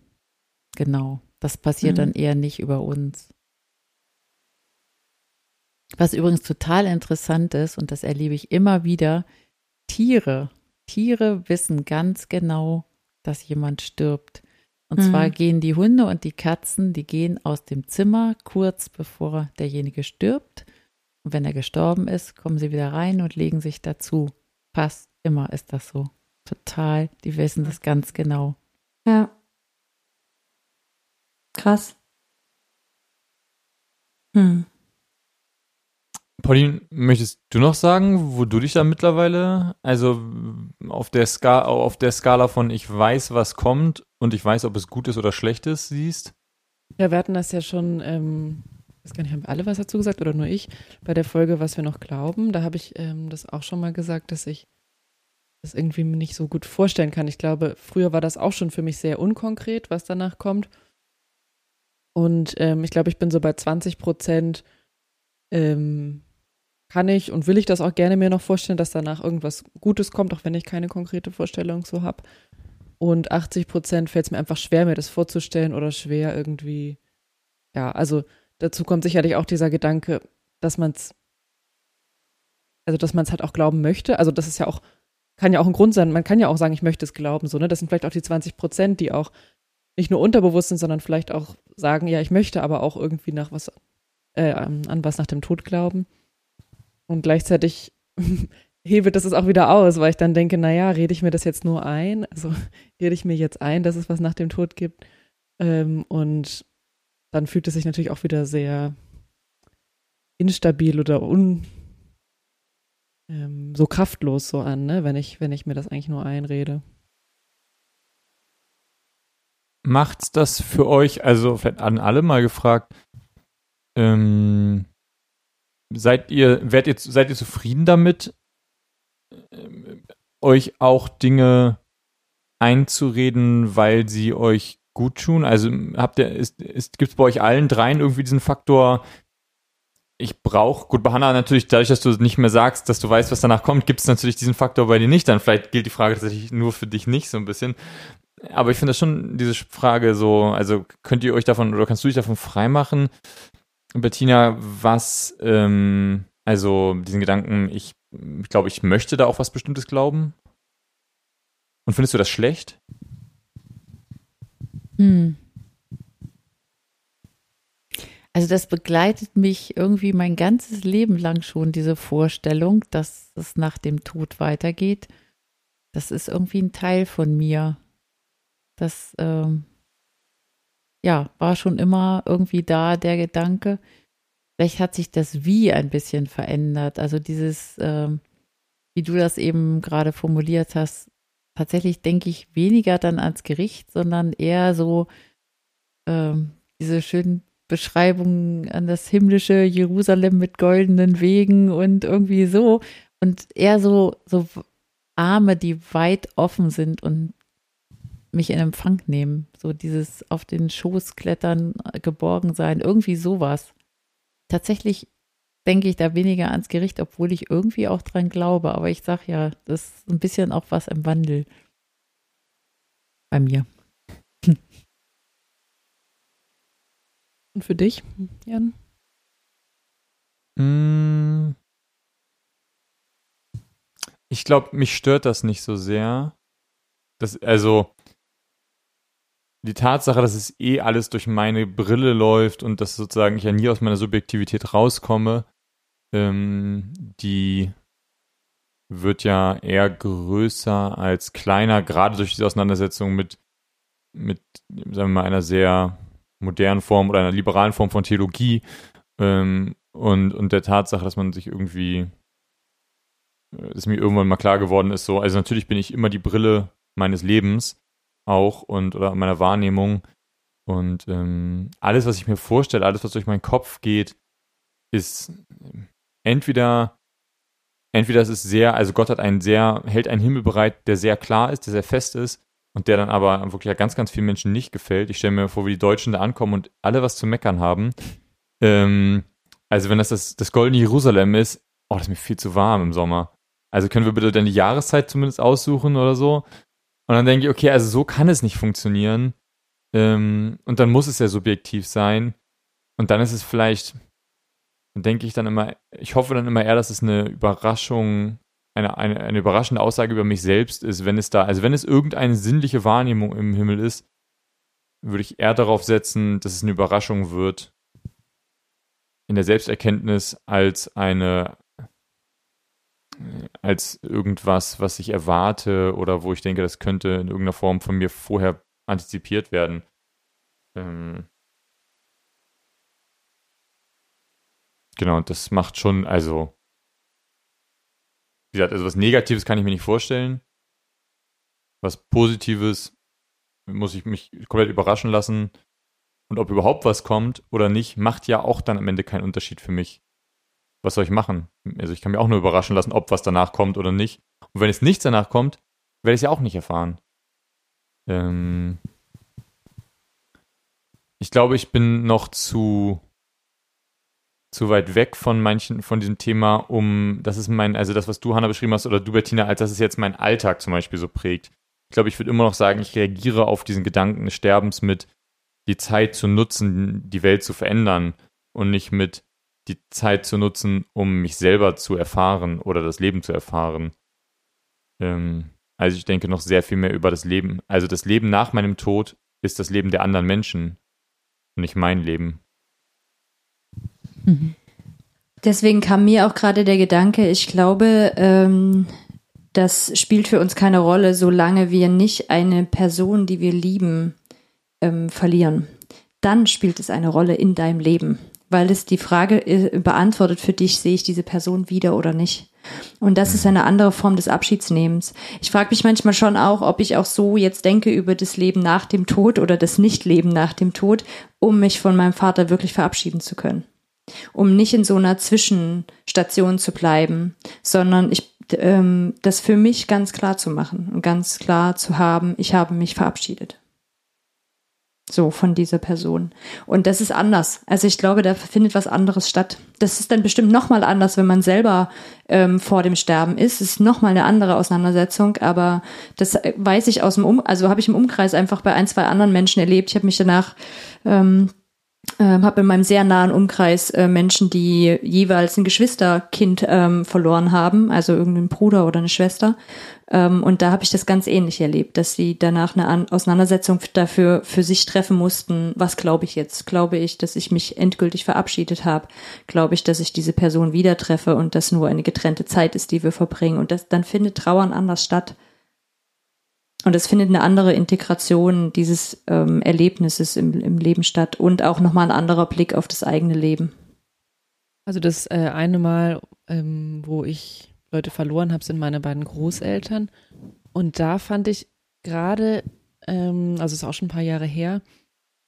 genau, das passiert mhm. dann eher nicht über uns. Was übrigens total interessant ist, und das erlebe ich immer wieder, Tiere. Tiere wissen ganz genau, dass jemand stirbt. Und mhm. zwar gehen die Hunde und die Katzen, die gehen aus dem Zimmer kurz bevor derjenige stirbt. Und wenn er gestorben ist, kommen sie wieder rein und legen sich dazu. Fast immer ist das so. Total. Die wissen das ganz genau. Ja. Krass. Hm. Pauline, möchtest du noch sagen, wo du dich da mittlerweile, also auf der, Ska auf der Skala von ich weiß, was kommt und ich weiß, ob es gut ist oder schlecht ist, siehst? Ja, wir hatten das ja schon, ähm, ich weiß gar nicht, haben alle was dazu gesagt oder nur ich, bei der Folge, was wir noch glauben. Da habe ich ähm, das auch schon mal gesagt, dass ich das irgendwie nicht so gut vorstellen kann. Ich glaube, früher war das auch schon für mich sehr unkonkret, was danach kommt. Und ähm, ich glaube, ich bin so bei 20 Prozent ähm, kann ich und will ich das auch gerne mir noch vorstellen, dass danach irgendwas Gutes kommt, auch wenn ich keine konkrete Vorstellung so habe. Und 80 Prozent fällt es mir einfach schwer, mir das vorzustellen oder schwer irgendwie. Ja, also dazu kommt sicherlich auch dieser Gedanke, dass man es, also dass man es halt auch glauben möchte. Also das ist ja auch kann ja auch ein Grund sein. Man kann ja auch sagen, ich möchte es glauben. So, ne? Das sind vielleicht auch die 20 Prozent, die auch nicht nur unterbewusst sind, sondern vielleicht auch sagen, ja, ich möchte aber auch irgendwie nach was, äh, an was nach dem Tod glauben. Und gleichzeitig hebelt das es auch wieder aus, weil ich dann denke, naja, rede ich mir das jetzt nur ein? Also rede ich mir jetzt ein, dass es was nach dem Tod gibt? Ähm, und dann fühlt es sich natürlich auch wieder sehr instabil oder un, ähm, so kraftlos so an, ne? wenn, ich, wenn ich mir das eigentlich nur einrede. Macht's das für euch, also vielleicht an alle mal gefragt, ähm, seid ihr, werdet ihr, seid ihr zufrieden damit, äh, euch auch Dinge einzureden, weil sie euch gut tun? Also habt ihr, ist, ist, gibt es bei euch allen dreien irgendwie diesen Faktor, ich brauche, gut, bei Hannah natürlich, dadurch, dass du nicht mehr sagst, dass du weißt, was danach kommt, gibt es natürlich diesen Faktor bei dir nicht. Dann vielleicht gilt die Frage tatsächlich nur für dich nicht so ein bisschen. Aber ich finde das schon, diese Frage so, also könnt ihr euch davon oder kannst du dich davon freimachen, Bettina, was, ähm, also diesen Gedanken, ich, ich glaube, ich möchte da auch was Bestimmtes glauben? Und findest du das schlecht? Hm. Also das begleitet mich irgendwie mein ganzes Leben lang schon, diese Vorstellung, dass es nach dem Tod weitergeht. Das ist irgendwie ein Teil von mir. Das ähm, ja, war schon immer irgendwie da, der Gedanke. Vielleicht hat sich das Wie ein bisschen verändert. Also dieses, ähm, wie du das eben gerade formuliert hast, tatsächlich denke ich weniger dann ans Gericht, sondern eher so ähm, diese schönen Beschreibungen an das himmlische Jerusalem mit goldenen Wegen und irgendwie so. Und eher so, so Arme, die weit offen sind und mich in Empfang nehmen. So dieses auf den Schoß klettern, geborgen sein, irgendwie sowas. Tatsächlich denke ich da weniger ans Gericht, obwohl ich irgendwie auch dran glaube. Aber ich sage ja, das ist ein bisschen auch was im Wandel bei mir. Und für dich, Jan? Mm. Ich glaube, mich stört das nicht so sehr. Das, also, die Tatsache, dass es eh alles durch meine Brille läuft und dass sozusagen ich ja nie aus meiner Subjektivität rauskomme, ähm, die wird ja eher größer als kleiner, gerade durch diese Auseinandersetzung mit, mit, sagen wir mal, einer sehr modernen Form oder einer liberalen Form von Theologie ähm, und, und der Tatsache, dass man sich irgendwie, äh, dass mir irgendwann mal klar geworden ist, so, also natürlich bin ich immer die Brille meines Lebens auch und oder meiner Wahrnehmung und ähm, alles, was ich mir vorstelle, alles, was durch meinen Kopf geht, ist entweder entweder es ist sehr, also Gott hat einen sehr, hält einen Himmel bereit, der sehr klar ist, der sehr fest ist, und der dann aber wirklich ganz, ganz vielen Menschen nicht gefällt. Ich stelle mir vor, wie die Deutschen da ankommen und alle was zu meckern haben. Ähm, also wenn das, das das goldene Jerusalem ist, oh, das ist mir viel zu warm im Sommer. Also können wir bitte dann die Jahreszeit zumindest aussuchen oder so? Und dann denke ich, okay, also so kann es nicht funktionieren. Ähm, und dann muss es ja subjektiv sein. Und dann ist es vielleicht, dann denke ich dann immer, ich hoffe dann immer eher, dass es eine Überraschung eine, eine, eine überraschende Aussage über mich selbst ist, wenn es da, also wenn es irgendeine sinnliche Wahrnehmung im Himmel ist, würde ich eher darauf setzen, dass es eine Überraschung wird in der Selbsterkenntnis als eine als irgendwas, was ich erwarte oder wo ich denke, das könnte in irgendeiner Form von mir vorher antizipiert werden. Ähm genau, das macht schon, also wie gesagt, also was Negatives kann ich mir nicht vorstellen. Was Positives muss ich mich komplett überraschen lassen. Und ob überhaupt was kommt oder nicht, macht ja auch dann am Ende keinen Unterschied für mich. Was soll ich machen? Also ich kann mir auch nur überraschen lassen, ob was danach kommt oder nicht. Und wenn es nichts danach kommt, werde ich es ja auch nicht erfahren. Ähm ich glaube, ich bin noch zu zu weit weg von manchen, von diesem Thema, um, das ist mein, also das, was du, Hanna, beschrieben hast, oder du, Bettina, als dass es jetzt meinen Alltag zum Beispiel so prägt. Ich glaube, ich würde immer noch sagen, ich reagiere auf diesen Gedanken des Sterbens mit, die Zeit zu nutzen, die Welt zu verändern und nicht mit die Zeit zu nutzen, um mich selber zu erfahren oder das Leben zu erfahren. ähm, also ich denke noch sehr viel mehr über das Leben. Also das Leben nach meinem Tod ist das Leben der anderen Menschen und nicht mein Leben. Mhm. Deswegen kam mir auch gerade der Gedanke, ich glaube, ähm, das spielt für uns keine Rolle, solange wir nicht eine Person, die wir lieben, ähm, verlieren. Dann spielt es eine Rolle in deinem Leben, weil es die Frage äh, beantwortet für dich, sehe ich diese Person wieder oder nicht. Und das ist eine andere Form des Abschiedsnehmens. Ich frage mich manchmal schon auch, ob ich auch so jetzt denke über das Leben nach dem Tod oder das Nichtleben nach dem Tod, um mich von meinem Vater wirklich verabschieden zu können. Um nicht in so einer Zwischenstation zu bleiben, sondern ich ähm, das für mich ganz klar zu machen und ganz klar zu haben, ich habe mich verabschiedet so von dieser Person. Und das ist anders. Also ich glaube, da findet was anderes statt. Das ist dann bestimmt nochmal anders, wenn man selber ähm, vor dem Sterben ist. Es ist nochmal eine andere Auseinandersetzung, aber das weiß ich aus dem Um, also habe ich im Umkreis einfach bei ein, zwei anderen Menschen erlebt. Ich habe mich danach ähm, ähm, habe in meinem sehr nahen Umkreis äh, Menschen, die jeweils ein Geschwisterkind ähm, verloren haben, also irgendeinen Bruder oder eine Schwester. Ähm, und da habe ich das ganz ähnlich erlebt, dass sie danach eine An Auseinandersetzung dafür für sich treffen mussten. Was glaube ich jetzt? Glaube ich, dass ich mich endgültig verabschiedet habe? Glaube ich, dass ich diese Person wieder treffe und das nur eine getrennte Zeit ist, die wir verbringen? Und das, dann findet Trauern anders statt. Und es findet eine andere Integration dieses ähm, Erlebnisses im, im Leben statt und auch nochmal ein anderer Blick auf das eigene Leben. Also das äh, eine Mal, ähm, wo ich Leute verloren habe, sind meine beiden Großeltern. Und da fand ich gerade, ähm, also ist auch schon ein paar Jahre her,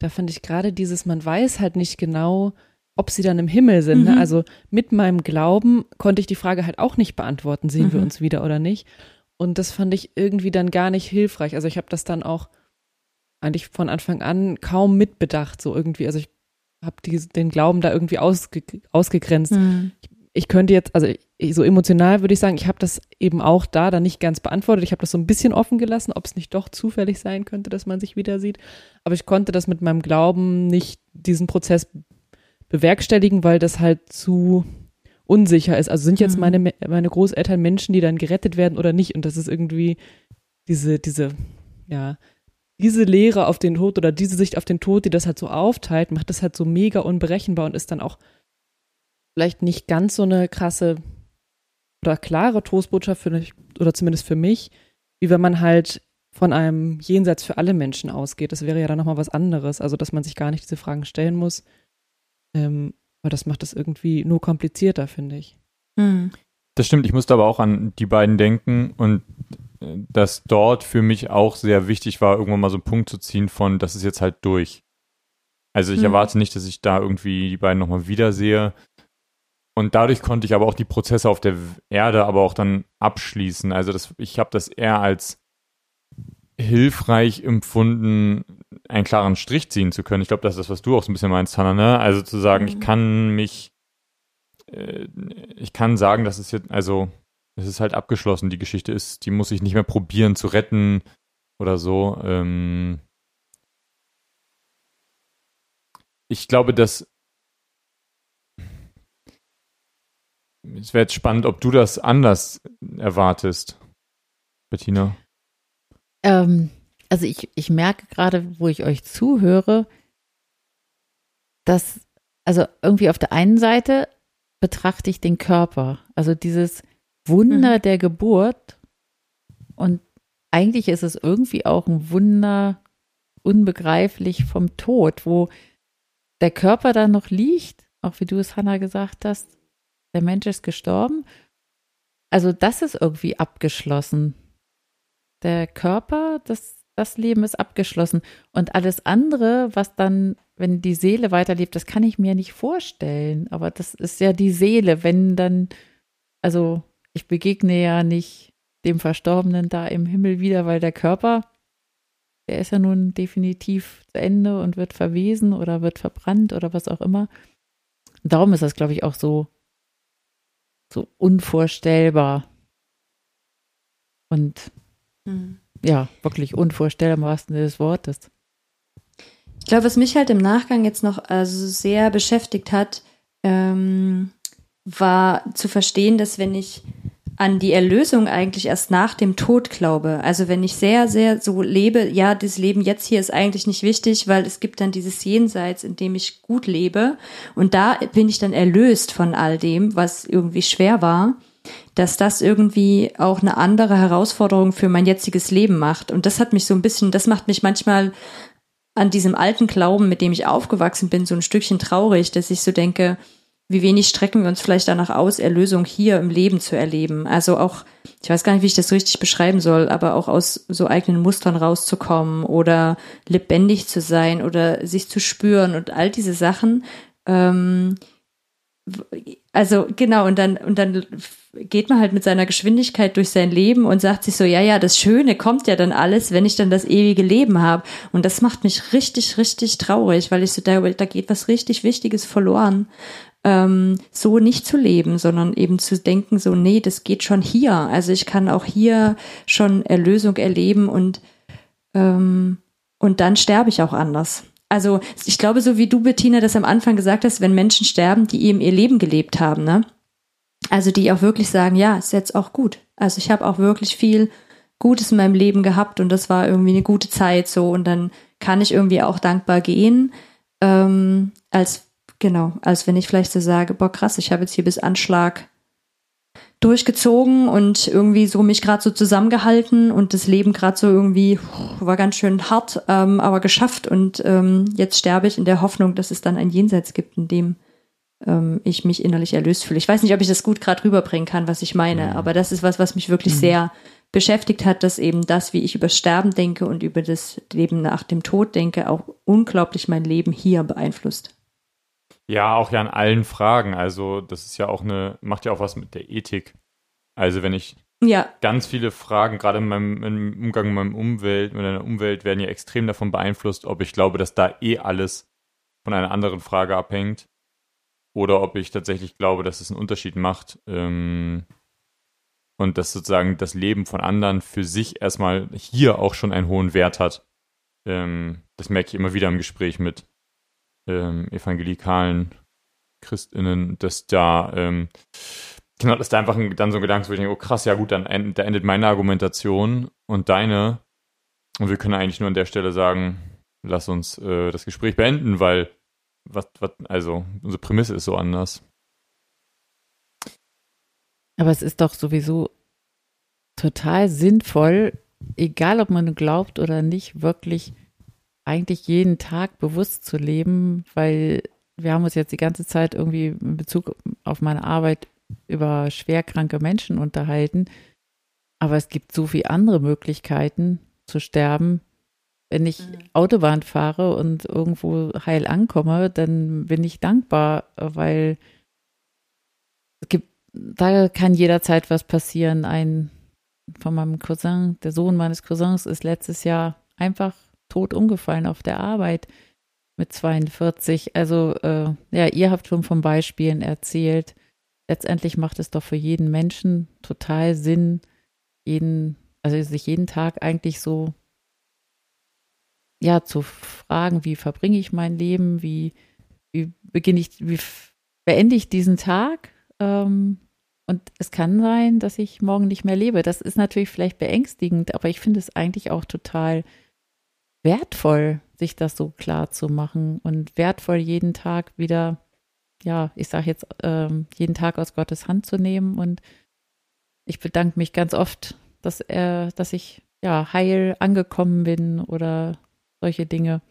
da fand ich gerade dieses, man weiß halt nicht genau, ob sie dann im Himmel sind. Ne? Mhm. Ne? Also mit meinem Glauben konnte ich die Frage halt auch nicht beantworten, sehen mhm. wir uns wieder oder nicht. Und das fand ich irgendwie dann gar nicht hilfreich. Also ich habe das dann auch eigentlich von Anfang an kaum mitbedacht, so irgendwie. Also ich habe den Glauben da irgendwie ausge, ausgegrenzt. Mhm. Ich, ich, könnte jetzt, also ich, so emotional würde ich sagen, ich habe das eben auch da dann nicht ganz beantwortet. Ich habe das so ein bisschen offen gelassen, ob es nicht doch zufällig sein könnte, dass man sich wieder sieht. Aber ich konnte das mit meinem Glauben nicht diesen Prozess bewerkstelligen, weil das halt zu unsicher ist. Also sind jetzt mhm. meine, meine Großeltern Menschen, die dann gerettet werden oder nicht? Und das ist irgendwie diese, diese, ja, diese Lehre auf den Tod oder diese Sicht auf den Tod, die das halt so aufteilt, macht das halt so mega unberechenbar und ist dann auch vielleicht nicht ganz so eine krasse oder klare Trostbotschaft für mich, oder zumindest für mich, wie wenn man halt von einem Jenseits für alle Menschen ausgeht. Das wäre ja dann nochmal was anderes. Also, dass man sich gar nicht diese Fragen stellen muss. Ähm, aber das macht es irgendwie nur komplizierter, finde ich. Mhm. Das stimmt, ich musste aber auch an die beiden denken und äh, dass dort für mich auch sehr wichtig war, irgendwann mal so einen Punkt zu ziehen von, das ist jetzt halt durch. Also ich mhm. erwarte nicht, dass ich da irgendwie die beiden nochmal wiedersehe. Und dadurch konnte ich aber auch die Prozesse auf der Erde aber auch dann abschließen. Also das, ich habe das eher als hilfreich empfunden, einen klaren Strich ziehen zu können. Ich glaube, das ist das, was du auch so ein bisschen meinst, Hannah, ne? Also zu sagen, mhm. ich kann mich, äh, ich kann sagen, dass es jetzt, also es ist halt abgeschlossen. Die Geschichte ist, die muss ich nicht mehr probieren zu retten oder so. Ähm ich glaube, dass es wäre jetzt spannend, ob du das anders erwartest, Bettina. Ähm, also ich, ich merke gerade, wo ich euch zuhöre, dass, also irgendwie auf der einen Seite betrachte ich den Körper, also dieses Wunder mhm. der Geburt und eigentlich ist es irgendwie auch ein Wunder unbegreiflich vom Tod, wo der Körper da noch liegt, auch wie du es, Hannah, gesagt hast, der Mensch ist gestorben. Also das ist irgendwie abgeschlossen der Körper, das, das Leben ist abgeschlossen. Und alles andere, was dann, wenn die Seele weiterlebt, das kann ich mir nicht vorstellen. Aber das ist ja die Seele, wenn dann, also ich begegne ja nicht dem Verstorbenen da im Himmel wieder, weil der Körper, der ist ja nun definitiv zu Ende und wird verwesen oder wird verbrannt oder was auch immer. darum ist das, glaube ich, auch so, so unvorstellbar. Und. Ja, wirklich unvorstellbar im wahrsten des Wortes. Ich glaube, was mich halt im Nachgang jetzt noch also sehr beschäftigt hat, ähm, war zu verstehen, dass wenn ich an die Erlösung eigentlich erst nach dem Tod glaube. Also wenn ich sehr, sehr so lebe, ja, das Leben jetzt hier ist eigentlich nicht wichtig, weil es gibt dann dieses Jenseits, in dem ich gut lebe. Und da bin ich dann erlöst von all dem, was irgendwie schwer war, dass das irgendwie auch eine andere Herausforderung für mein jetziges Leben macht. Und das hat mich so ein bisschen, das macht mich manchmal an diesem alten Glauben, mit dem ich aufgewachsen bin, so ein Stückchen traurig, dass ich so denke, wie wenig strecken wir uns vielleicht danach aus, Erlösung hier im Leben zu erleben. Also auch, ich weiß gar nicht, wie ich das richtig beschreiben soll, aber auch aus so eigenen Mustern rauszukommen oder lebendig zu sein oder sich zu spüren und all diese Sachen. Ähm, also genau, und dann, und dann geht man halt mit seiner Geschwindigkeit durch sein Leben und sagt sich so, ja, ja, das Schöne kommt ja dann alles, wenn ich dann das ewige Leben habe. Und das macht mich richtig, richtig traurig, weil ich so, da, da geht was richtig Wichtiges verloren ähm, so nicht zu leben, sondern eben zu denken, so, nee, das geht schon hier. Also ich kann auch hier schon Erlösung erleben und, ähm, und dann sterbe ich auch anders. Also ich glaube, so wie du, Bettina, das am Anfang gesagt hast, wenn Menschen sterben, die eben ihr Leben gelebt haben, ne? Also die auch wirklich sagen, ja, ist jetzt auch gut. Also ich habe auch wirklich viel Gutes in meinem Leben gehabt und das war irgendwie eine gute Zeit so und dann kann ich irgendwie auch dankbar gehen, ähm, als Genau, als wenn ich vielleicht so sage, boah krass, ich habe jetzt hier bis Anschlag durchgezogen und irgendwie so mich gerade so zusammengehalten und das Leben gerade so irgendwie war ganz schön hart, ähm, aber geschafft und ähm, jetzt sterbe ich in der Hoffnung, dass es dann ein Jenseits gibt, in dem ähm, ich mich innerlich erlöst fühle. Ich weiß nicht, ob ich das gut gerade rüberbringen kann, was ich meine, mhm. aber das ist was, was mich wirklich mhm. sehr beschäftigt hat, dass eben das, wie ich über Sterben denke und über das Leben nach dem Tod denke, auch unglaublich mein Leben hier beeinflusst. Ja, auch ja an allen Fragen. Also, das ist ja auch eine, macht ja auch was mit der Ethik. Also, wenn ich ja. ganz viele Fragen, gerade in meinem im Umgang mit meinem Umwelt, mit meiner Umwelt, werden ja extrem davon beeinflusst, ob ich glaube, dass da eh alles von einer anderen Frage abhängt. Oder ob ich tatsächlich glaube, dass es einen Unterschied macht. Ähm, und dass sozusagen das Leben von anderen für sich erstmal hier auch schon einen hohen Wert hat. Ähm, das merke ich immer wieder im Gespräch mit ähm, evangelikalen Christinnen, dass da, ähm, genau, dass da einfach ein, dann so ein Gedanke, wo ich denke, oh krass, ja gut, dann end, da endet meine Argumentation und deine. Und wir können eigentlich nur an der Stelle sagen, lass uns äh, das Gespräch beenden, weil was, was, also unsere Prämisse ist so anders. Aber es ist doch sowieso total sinnvoll, egal ob man glaubt oder nicht, wirklich eigentlich jeden Tag bewusst zu leben, weil wir haben uns jetzt die ganze Zeit irgendwie in Bezug auf meine Arbeit über schwerkranke Menschen unterhalten. Aber es gibt so viele andere Möglichkeiten zu sterben. Wenn ich mhm. Autobahn fahre und irgendwo heil ankomme, dann bin ich dankbar, weil es gibt, da kann jederzeit was passieren. Ein von meinem Cousin, der Sohn meines Cousins ist letztes Jahr einfach tot umgefallen auf der Arbeit mit 42. Also äh, ja, ihr habt schon von Beispielen erzählt. Letztendlich macht es doch für jeden Menschen total Sinn, jeden, also sich jeden Tag eigentlich so ja zu fragen, wie verbringe ich mein Leben, wie, wie beginne ich, wie beende ich diesen Tag? Ähm, und es kann sein, dass ich morgen nicht mehr lebe. Das ist natürlich vielleicht beängstigend, aber ich finde es eigentlich auch total wertvoll, sich das so klar zu machen und wertvoll jeden Tag wieder, ja, ich sage jetzt, ähm, jeden Tag aus Gottes Hand zu nehmen. Und ich bedanke mich ganz oft, dass er, dass ich ja heil angekommen bin oder solche Dinge.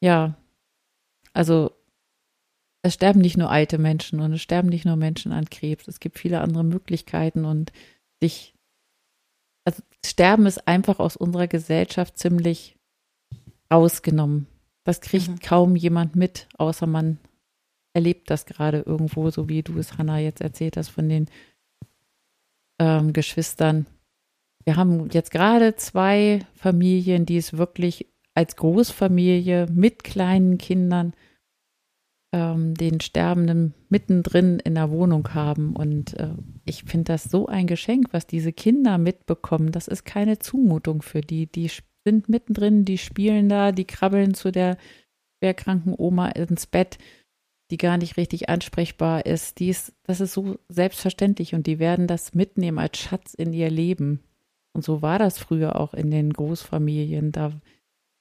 Ja, also es sterben nicht nur alte Menschen und es sterben nicht nur Menschen an Krebs. Es gibt viele andere Möglichkeiten und sich, also Sterben ist einfach aus unserer Gesellschaft ziemlich rausgenommen. Das kriegt mhm. kaum jemand mit, außer man erlebt das gerade irgendwo, so wie du es, Hanna, jetzt erzählt hast von den ähm, Geschwistern. Wir haben jetzt gerade zwei Familien, die es wirklich als Großfamilie mit kleinen Kindern ähm, den Sterbenden mittendrin in der Wohnung haben. Und äh, ich finde das so ein Geschenk, was diese Kinder mitbekommen. Das ist keine Zumutung für die. Die sind mittendrin, die spielen da, die krabbeln zu der schwerkranken Oma ins Bett. die gar nicht richtig ansprechbar ist, die ist, das ist so selbstverständlich und die werden das mitnehmen als Schatz in ihr Leben. Und so war das früher auch in den Großfamilien. Da,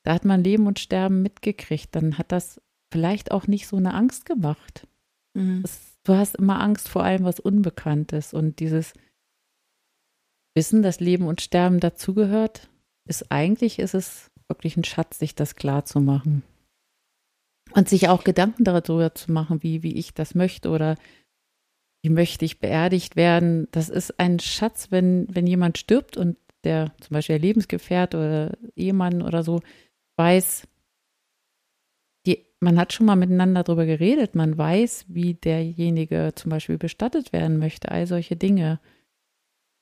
da hat man Leben und Sterben mitgekriegt. Dann hat das vielleicht auch nicht so eine Angst gemacht. Mhm. Das, du hast immer Angst vor allem, was Unbekanntes. Und dieses Wissen, dass Leben und Sterben dazugehört, ist eigentlich, ist es wirklich ein Schatz, sich das klar zu machen. Und sich auch Gedanken darüber zu machen, wie, wie ich das möchte oder wie möchte ich beerdigt werden. Das ist ein Schatz, wenn, wenn jemand stirbt und der zum Beispiel der Lebensgefährt oder Ehemann oder so weiß, die, man hat schon mal miteinander darüber geredet, man weiß, wie derjenige zum Beispiel bestattet werden möchte, all solche Dinge.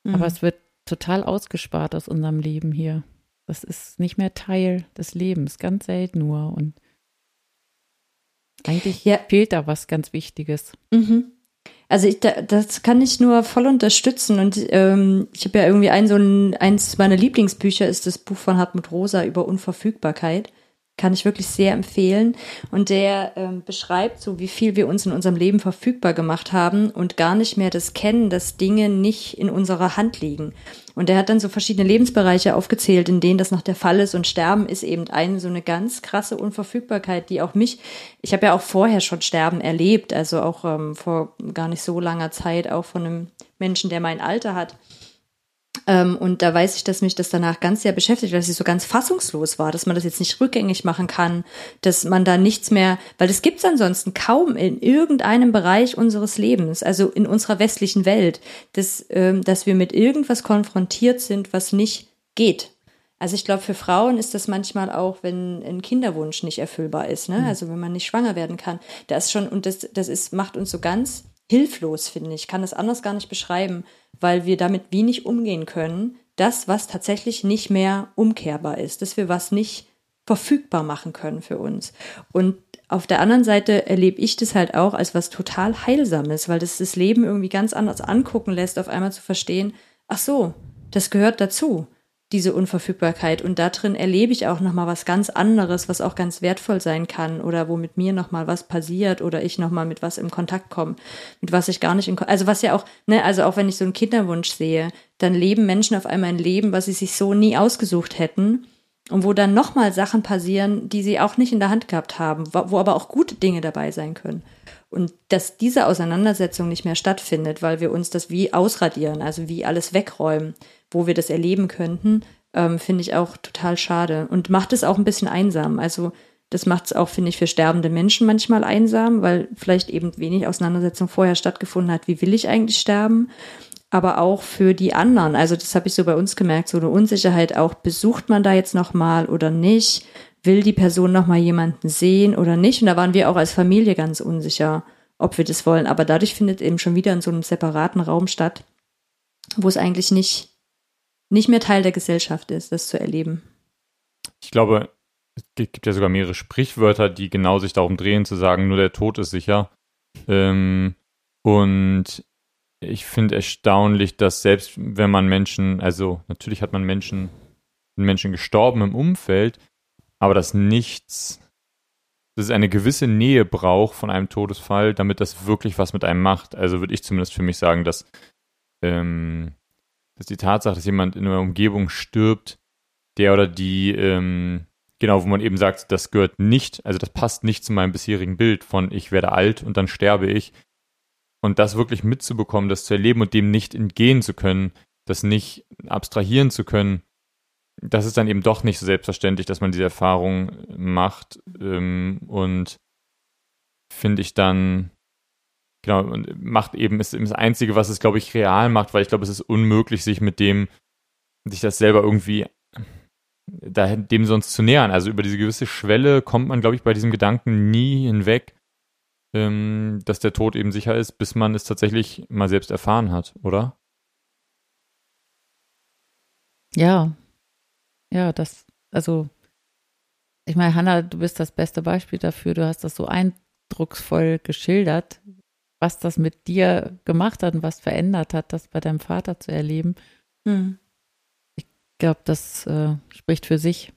Mhm. Aber es wird total ausgespart aus unserem Leben hier. Das ist nicht mehr Teil des Lebens, ganz selten nur. Und eigentlich ja. fehlt da was ganz Wichtiges. Mhm. Also ich, das kann ich nur voll unterstützen und ähm, ich habe ja irgendwie ein so ein eins meiner Lieblingsbücher ist das Buch von Hartmut Rosa über Unverfügbarkeit kann ich wirklich sehr empfehlen. Und der ähm, beschreibt so, wie viel wir uns in unserem Leben verfügbar gemacht haben und gar nicht mehr das kennen, dass Dinge nicht in unserer Hand liegen. Und er hat dann so verschiedene Lebensbereiche aufgezählt, in denen das noch der Fall ist. Und Sterben ist eben eine so eine ganz krasse Unverfügbarkeit, die auch mich, ich habe ja auch vorher schon Sterben erlebt, also auch ähm, vor gar nicht so langer Zeit, auch von einem Menschen, der mein Alter hat. Ähm, und da weiß ich, dass mich das danach ganz sehr beschäftigt, dass ich so ganz fassungslos war, dass man das jetzt nicht rückgängig machen kann, dass man da nichts mehr, weil das gibt's ansonsten kaum in irgendeinem Bereich unseres Lebens, also in unserer westlichen Welt, dass, ähm, dass wir mit irgendwas konfrontiert sind, was nicht geht. Also ich glaube, für Frauen ist das manchmal auch, wenn ein Kinderwunsch nicht erfüllbar ist, ne? Mhm. Also wenn man nicht schwanger werden kann. Das schon, und das, das ist, macht uns so ganz hilflos, finde ich. Ich kann das anders gar nicht beschreiben weil wir damit wenig umgehen können. Das, was tatsächlich nicht mehr umkehrbar ist, dass wir was nicht verfügbar machen können für uns. Und auf der anderen Seite erlebe ich das halt auch als was total Heilsames, weil das das Leben irgendwie ganz anders angucken lässt, auf einmal zu verstehen, ach so, das gehört dazu diese Unverfügbarkeit. Und da drin erlebe ich auch nochmal was ganz anderes, was auch ganz wertvoll sein kann oder wo mit mir nochmal was passiert oder ich nochmal mit was im Kontakt komme, mit was ich gar nicht in, also was ja auch, ne, also auch wenn ich so einen Kinderwunsch sehe, dann leben Menschen auf einmal ein Leben, was sie sich so nie ausgesucht hätten und wo dann nochmal Sachen passieren, die sie auch nicht in der Hand gehabt haben, wo aber auch gute Dinge dabei sein können. Und dass diese Auseinandersetzung nicht mehr stattfindet, weil wir uns das wie ausradieren, also wie alles wegräumen, wo wir das erleben könnten, ähm, finde ich auch total schade und macht es auch ein bisschen einsam. Also das macht es auch, finde ich, für sterbende Menschen manchmal einsam, weil vielleicht eben wenig Auseinandersetzung vorher stattgefunden hat, wie will ich eigentlich sterben, aber auch für die anderen. Also das habe ich so bei uns gemerkt, so eine Unsicherheit auch, besucht man da jetzt nochmal oder nicht? Will die Person noch mal jemanden sehen oder nicht? Und da waren wir auch als Familie ganz unsicher, ob wir das wollen. Aber dadurch findet eben schon wieder in so einem separaten Raum statt, wo es eigentlich nicht, nicht mehr Teil der Gesellschaft ist, das zu erleben. Ich glaube, es gibt ja sogar mehrere Sprichwörter, die genau sich darum drehen, zu sagen, nur der Tod ist sicher. Ähm, und ich finde erstaunlich, dass selbst wenn man Menschen, also natürlich hat man Menschen, Menschen gestorben im Umfeld, aber dass nichts, dass es eine gewisse Nähe braucht von einem Todesfall, damit das wirklich was mit einem macht. Also würde ich zumindest für mich sagen, dass, ähm, dass die Tatsache, dass jemand in einer Umgebung stirbt, der oder die, ähm, genau, wo man eben sagt, das gehört nicht, also das passt nicht zu meinem bisherigen Bild von ich werde alt und dann sterbe ich. Und das wirklich mitzubekommen, das zu erleben und dem nicht entgehen zu können, das nicht abstrahieren zu können, das ist dann eben doch nicht so selbstverständlich, dass man diese Erfahrung macht. Ähm, und finde ich dann, genau, macht eben, ist eben das Einzige, was es, glaube ich, real macht, weil ich glaube, es ist unmöglich, sich mit dem, sich das selber irgendwie da, dem sonst zu nähern. Also über diese gewisse Schwelle kommt man, glaube ich, bei diesem Gedanken nie hinweg, ähm, dass der Tod eben sicher ist, bis man es tatsächlich mal selbst erfahren hat, oder? Ja, ja, das, also, ich meine, Hanna, du bist das beste Beispiel dafür. Du hast das so eindrucksvoll geschildert, was das mit dir gemacht hat und was verändert hat, das bei deinem Vater zu erleben. Hm. Ich glaube, das äh, spricht für sich.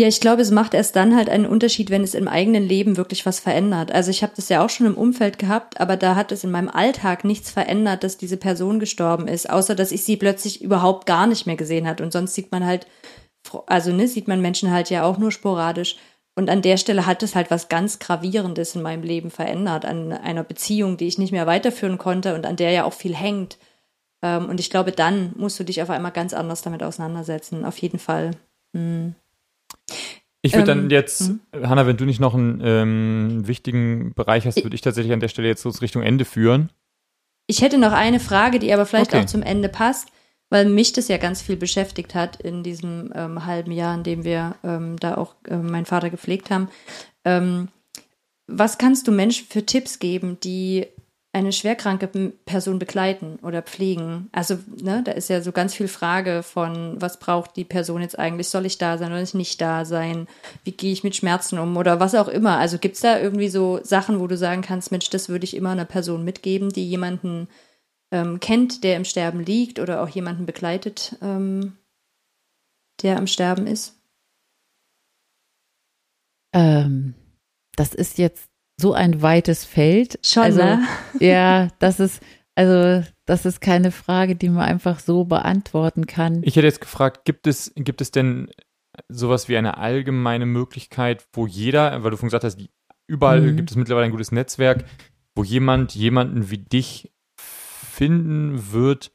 Ja, ich glaube, es macht erst dann halt einen Unterschied, wenn es im eigenen Leben wirklich was verändert. Also ich habe das ja auch schon im Umfeld gehabt, aber da hat es in meinem Alltag nichts verändert, dass diese Person gestorben ist, außer dass ich sie plötzlich überhaupt gar nicht mehr gesehen hat. Und sonst sieht man halt, also ne, sieht man Menschen halt ja auch nur sporadisch. Und an der Stelle hat es halt was ganz Gravierendes in meinem Leben verändert, an einer Beziehung, die ich nicht mehr weiterführen konnte und an der ja auch viel hängt. Ähm, und ich glaube, dann musst du dich auf einmal ganz anders damit auseinandersetzen, auf jeden Fall. Mhm. Ich würde ähm, dann jetzt, mh. Hanna, wenn du nicht noch einen ähm, wichtigen Bereich hast, würde ich tatsächlich an der Stelle jetzt so Richtung Ende führen. Ich hätte noch eine Frage, die aber vielleicht okay. auch zum Ende passt, weil mich das ja ganz viel beschäftigt hat in diesem ähm, halben Jahr, in dem wir ähm, da auch äh, meinen Vater gepflegt haben. Ähm, was kannst du Menschen für Tipps geben, die eine schwerkranke Person begleiten oder pflegen. Also, ne, da ist ja so ganz viel Frage von, was braucht die Person jetzt eigentlich? Soll ich da sein oder nicht da sein? Wie gehe ich mit Schmerzen um oder was auch immer? Also gibt es da irgendwie so Sachen, wo du sagen kannst, Mensch, das würde ich immer einer Person mitgeben, die jemanden ähm, kennt, der im Sterben liegt oder auch jemanden begleitet, ähm, der am Sterben ist? Ähm, das ist jetzt so ein weites Feld. Schon, also, ne? Ja, das ist, also, das ist keine Frage, die man einfach so beantworten kann. Ich hätte jetzt gefragt, gibt es, gibt es denn sowas wie eine allgemeine Möglichkeit, wo jeder, weil du vorhin gesagt hast, überall mhm. gibt es mittlerweile ein gutes Netzwerk, wo jemand jemanden wie dich finden wird,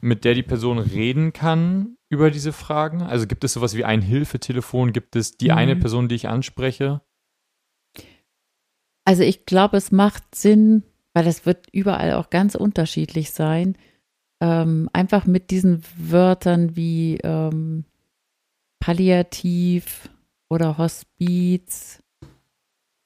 mit der die Person reden kann über diese Fragen? Also gibt es sowas wie ein Hilfetelefon? Gibt es die mhm. eine Person, die ich anspreche? Also ich glaube, es macht Sinn, weil es wird überall auch ganz unterschiedlich sein, ähm, einfach mit diesen Wörtern wie ähm, Palliativ oder Hospiz,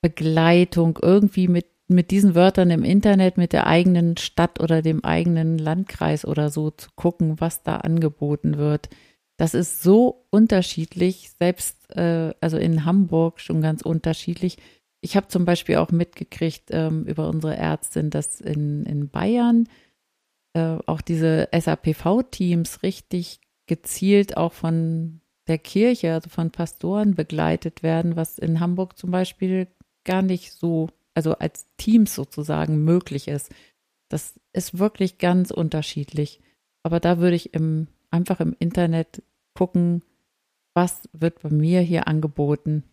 Begleitung, irgendwie mit, mit diesen Wörtern im Internet, mit der eigenen Stadt oder dem eigenen Landkreis oder so zu gucken, was da angeboten wird. Das ist so unterschiedlich, selbst äh, also in Hamburg schon ganz unterschiedlich ich habe zum Beispiel auch mitgekriegt ähm, über unsere Ärztin, dass in, in Bayern äh, auch diese SAPV-Teams richtig gezielt auch von der Kirche, also von Pastoren begleitet werden, was in Hamburg zum Beispiel gar nicht so, also als Teams sozusagen möglich ist. Das ist wirklich ganz unterschiedlich. Aber da würde ich im, einfach im Internet gucken, was wird bei mir hier angeboten.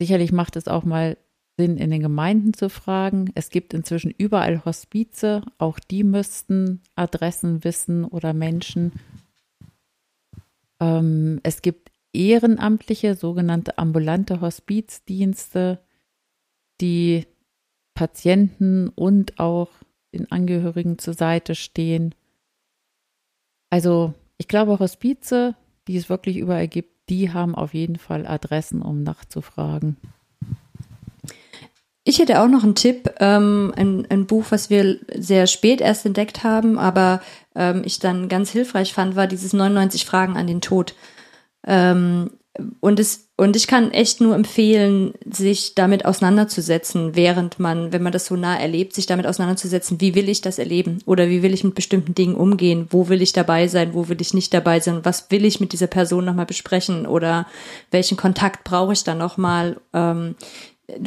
Sicherlich macht es auch mal Sinn, in den Gemeinden zu fragen. Es gibt inzwischen überall Hospize, auch die müssten Adressen wissen oder Menschen. Ähm, es gibt ehrenamtliche, sogenannte ambulante Hospizdienste, die Patienten und auch den Angehörigen zur Seite stehen. Also ich glaube, Hospize, die es wirklich überall gibt, die haben auf jeden Fall Adressen, um nachzufragen. Ich hätte auch noch einen Tipp, ähm, ein, ein Buch, was wir sehr spät erst entdeckt haben, aber ähm, ich dann ganz hilfreich fand, war dieses 99 Fragen an den Tod. Ähm, und es und ich kann echt nur empfehlen, sich damit auseinanderzusetzen, während man, wenn man das so nah erlebt, sich damit auseinanderzusetzen, wie will ich das erleben? Oder wie will ich mit bestimmten Dingen umgehen, wo will ich dabei sein, wo will ich nicht dabei sein, was will ich mit dieser Person nochmal besprechen? Oder welchen Kontakt brauche ich dann nochmal. Ähm,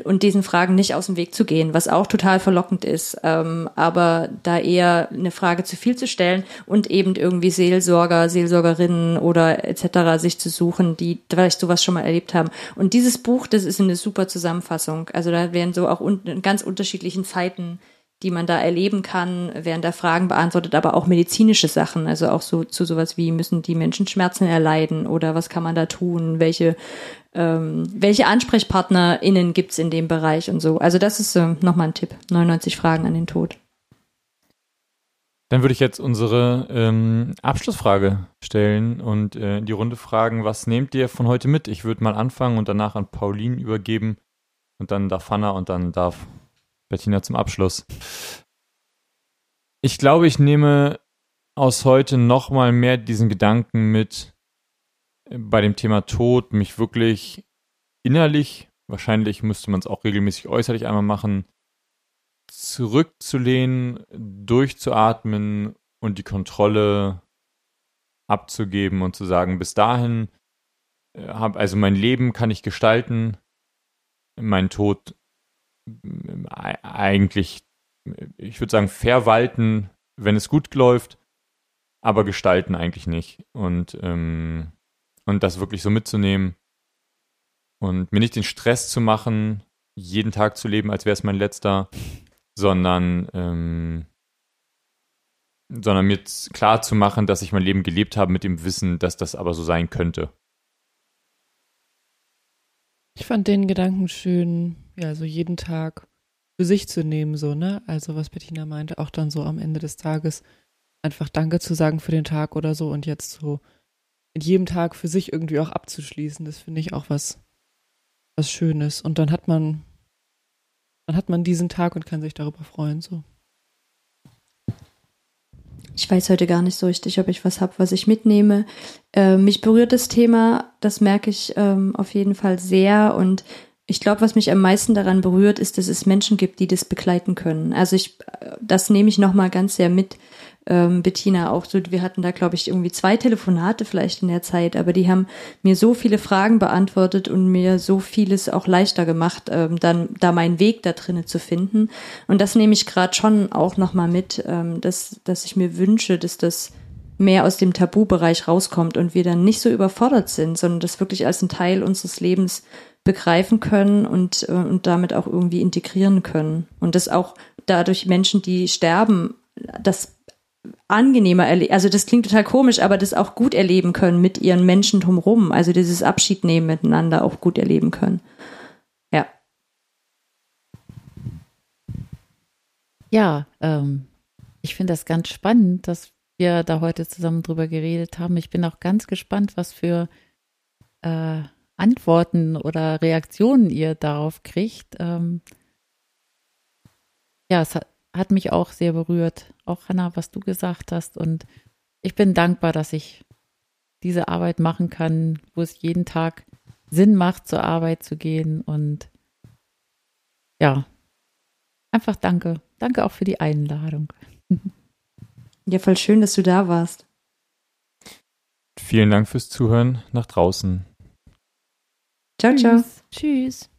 und diesen Fragen nicht aus dem Weg zu gehen, was auch total verlockend ist, ähm, aber da eher eine Frage zu viel zu stellen und eben irgendwie Seelsorger, Seelsorgerinnen oder etc. sich zu suchen, die vielleicht sowas schon mal erlebt haben. Und dieses Buch, das ist eine super Zusammenfassung. Also da werden so auch un in ganz unterschiedlichen Zeiten die man da erleben kann, werden da Fragen beantwortet, aber auch medizinische Sachen, also auch so zu sowas wie müssen die Menschen Schmerzen erleiden oder was kann man da tun, welche ähm, welche AnsprechpartnerInnen gibt es in dem Bereich und so. Also das ist äh, nochmal ein Tipp. 99 Fragen an den Tod. Dann würde ich jetzt unsere ähm, Abschlussfrage stellen und äh, die Runde fragen, was nehmt ihr von heute mit? Ich würde mal anfangen und danach an Pauline übergeben und dann darf Hanna und dann darf Bettina zum Abschluss. Ich glaube, ich nehme aus heute nochmal mehr diesen Gedanken mit, bei dem Thema Tod mich wirklich innerlich, wahrscheinlich müsste man es auch regelmäßig äußerlich einmal machen, zurückzulehnen, durchzuatmen und die Kontrolle abzugeben und zu sagen, bis dahin habe, also mein Leben kann ich gestalten, mein Tod eigentlich, ich würde sagen, verwalten, wenn es gut läuft, aber gestalten eigentlich nicht. Und, ähm, und das wirklich so mitzunehmen und mir nicht den Stress zu machen, jeden Tag zu leben, als wäre es mein letzter, sondern, ähm, sondern mir klar zu machen, dass ich mein Leben gelebt habe mit dem Wissen, dass das aber so sein könnte. Ich fand den Gedanken schön, ja, so jeden Tag für sich zu nehmen, so, ne? Also, was Bettina meinte, auch dann so am Ende des Tages einfach Danke zu sagen für den Tag oder so und jetzt so mit jedem Tag für sich irgendwie auch abzuschließen, das finde ich auch was, was Schönes. Und dann hat man, dann hat man diesen Tag und kann sich darüber freuen, so. Ich weiß heute gar nicht so richtig, ob ich was habe, was ich mitnehme. Äh, mich berührt das Thema, das merke ich ähm, auf jeden Fall sehr. Und ich glaube, was mich am meisten daran berührt, ist, dass es Menschen gibt, die das begleiten können. Also ich, das nehme ich nochmal ganz sehr mit, ähm, Bettina auch so, wir hatten da, glaube ich, irgendwie zwei Telefonate vielleicht in der Zeit, aber die haben mir so viele Fragen beantwortet und mir so vieles auch leichter gemacht, ähm, dann da meinen Weg da drinnen zu finden. Und das nehme ich gerade schon auch nochmal mit, ähm, dass, dass ich mir wünsche, dass das mehr aus dem Tabubereich rauskommt und wir dann nicht so überfordert sind, sondern das wirklich als ein Teil unseres Lebens begreifen können und, äh, und damit auch irgendwie integrieren können. Und das auch dadurch Menschen, die sterben, das angenehmer erleben, also das klingt total komisch, aber das auch gut erleben können mit ihren Menschen drumherum, also dieses Abschied nehmen miteinander auch gut erleben können. Ja. Ja, ähm, ich finde das ganz spannend, dass wir da heute zusammen drüber geredet haben. Ich bin auch ganz gespannt, was für äh, Antworten oder Reaktionen ihr darauf kriegt. Ähm, ja, es hat, hat mich auch sehr berührt. Auch Hannah, was du gesagt hast. Und ich bin dankbar, dass ich diese Arbeit machen kann, wo es jeden Tag Sinn macht, zur Arbeit zu gehen. Und ja, einfach danke. Danke auch für die Einladung. Ja, voll schön, dass du da warst. Vielen Dank fürs Zuhören nach draußen. Ciao, ciao. Tschüss.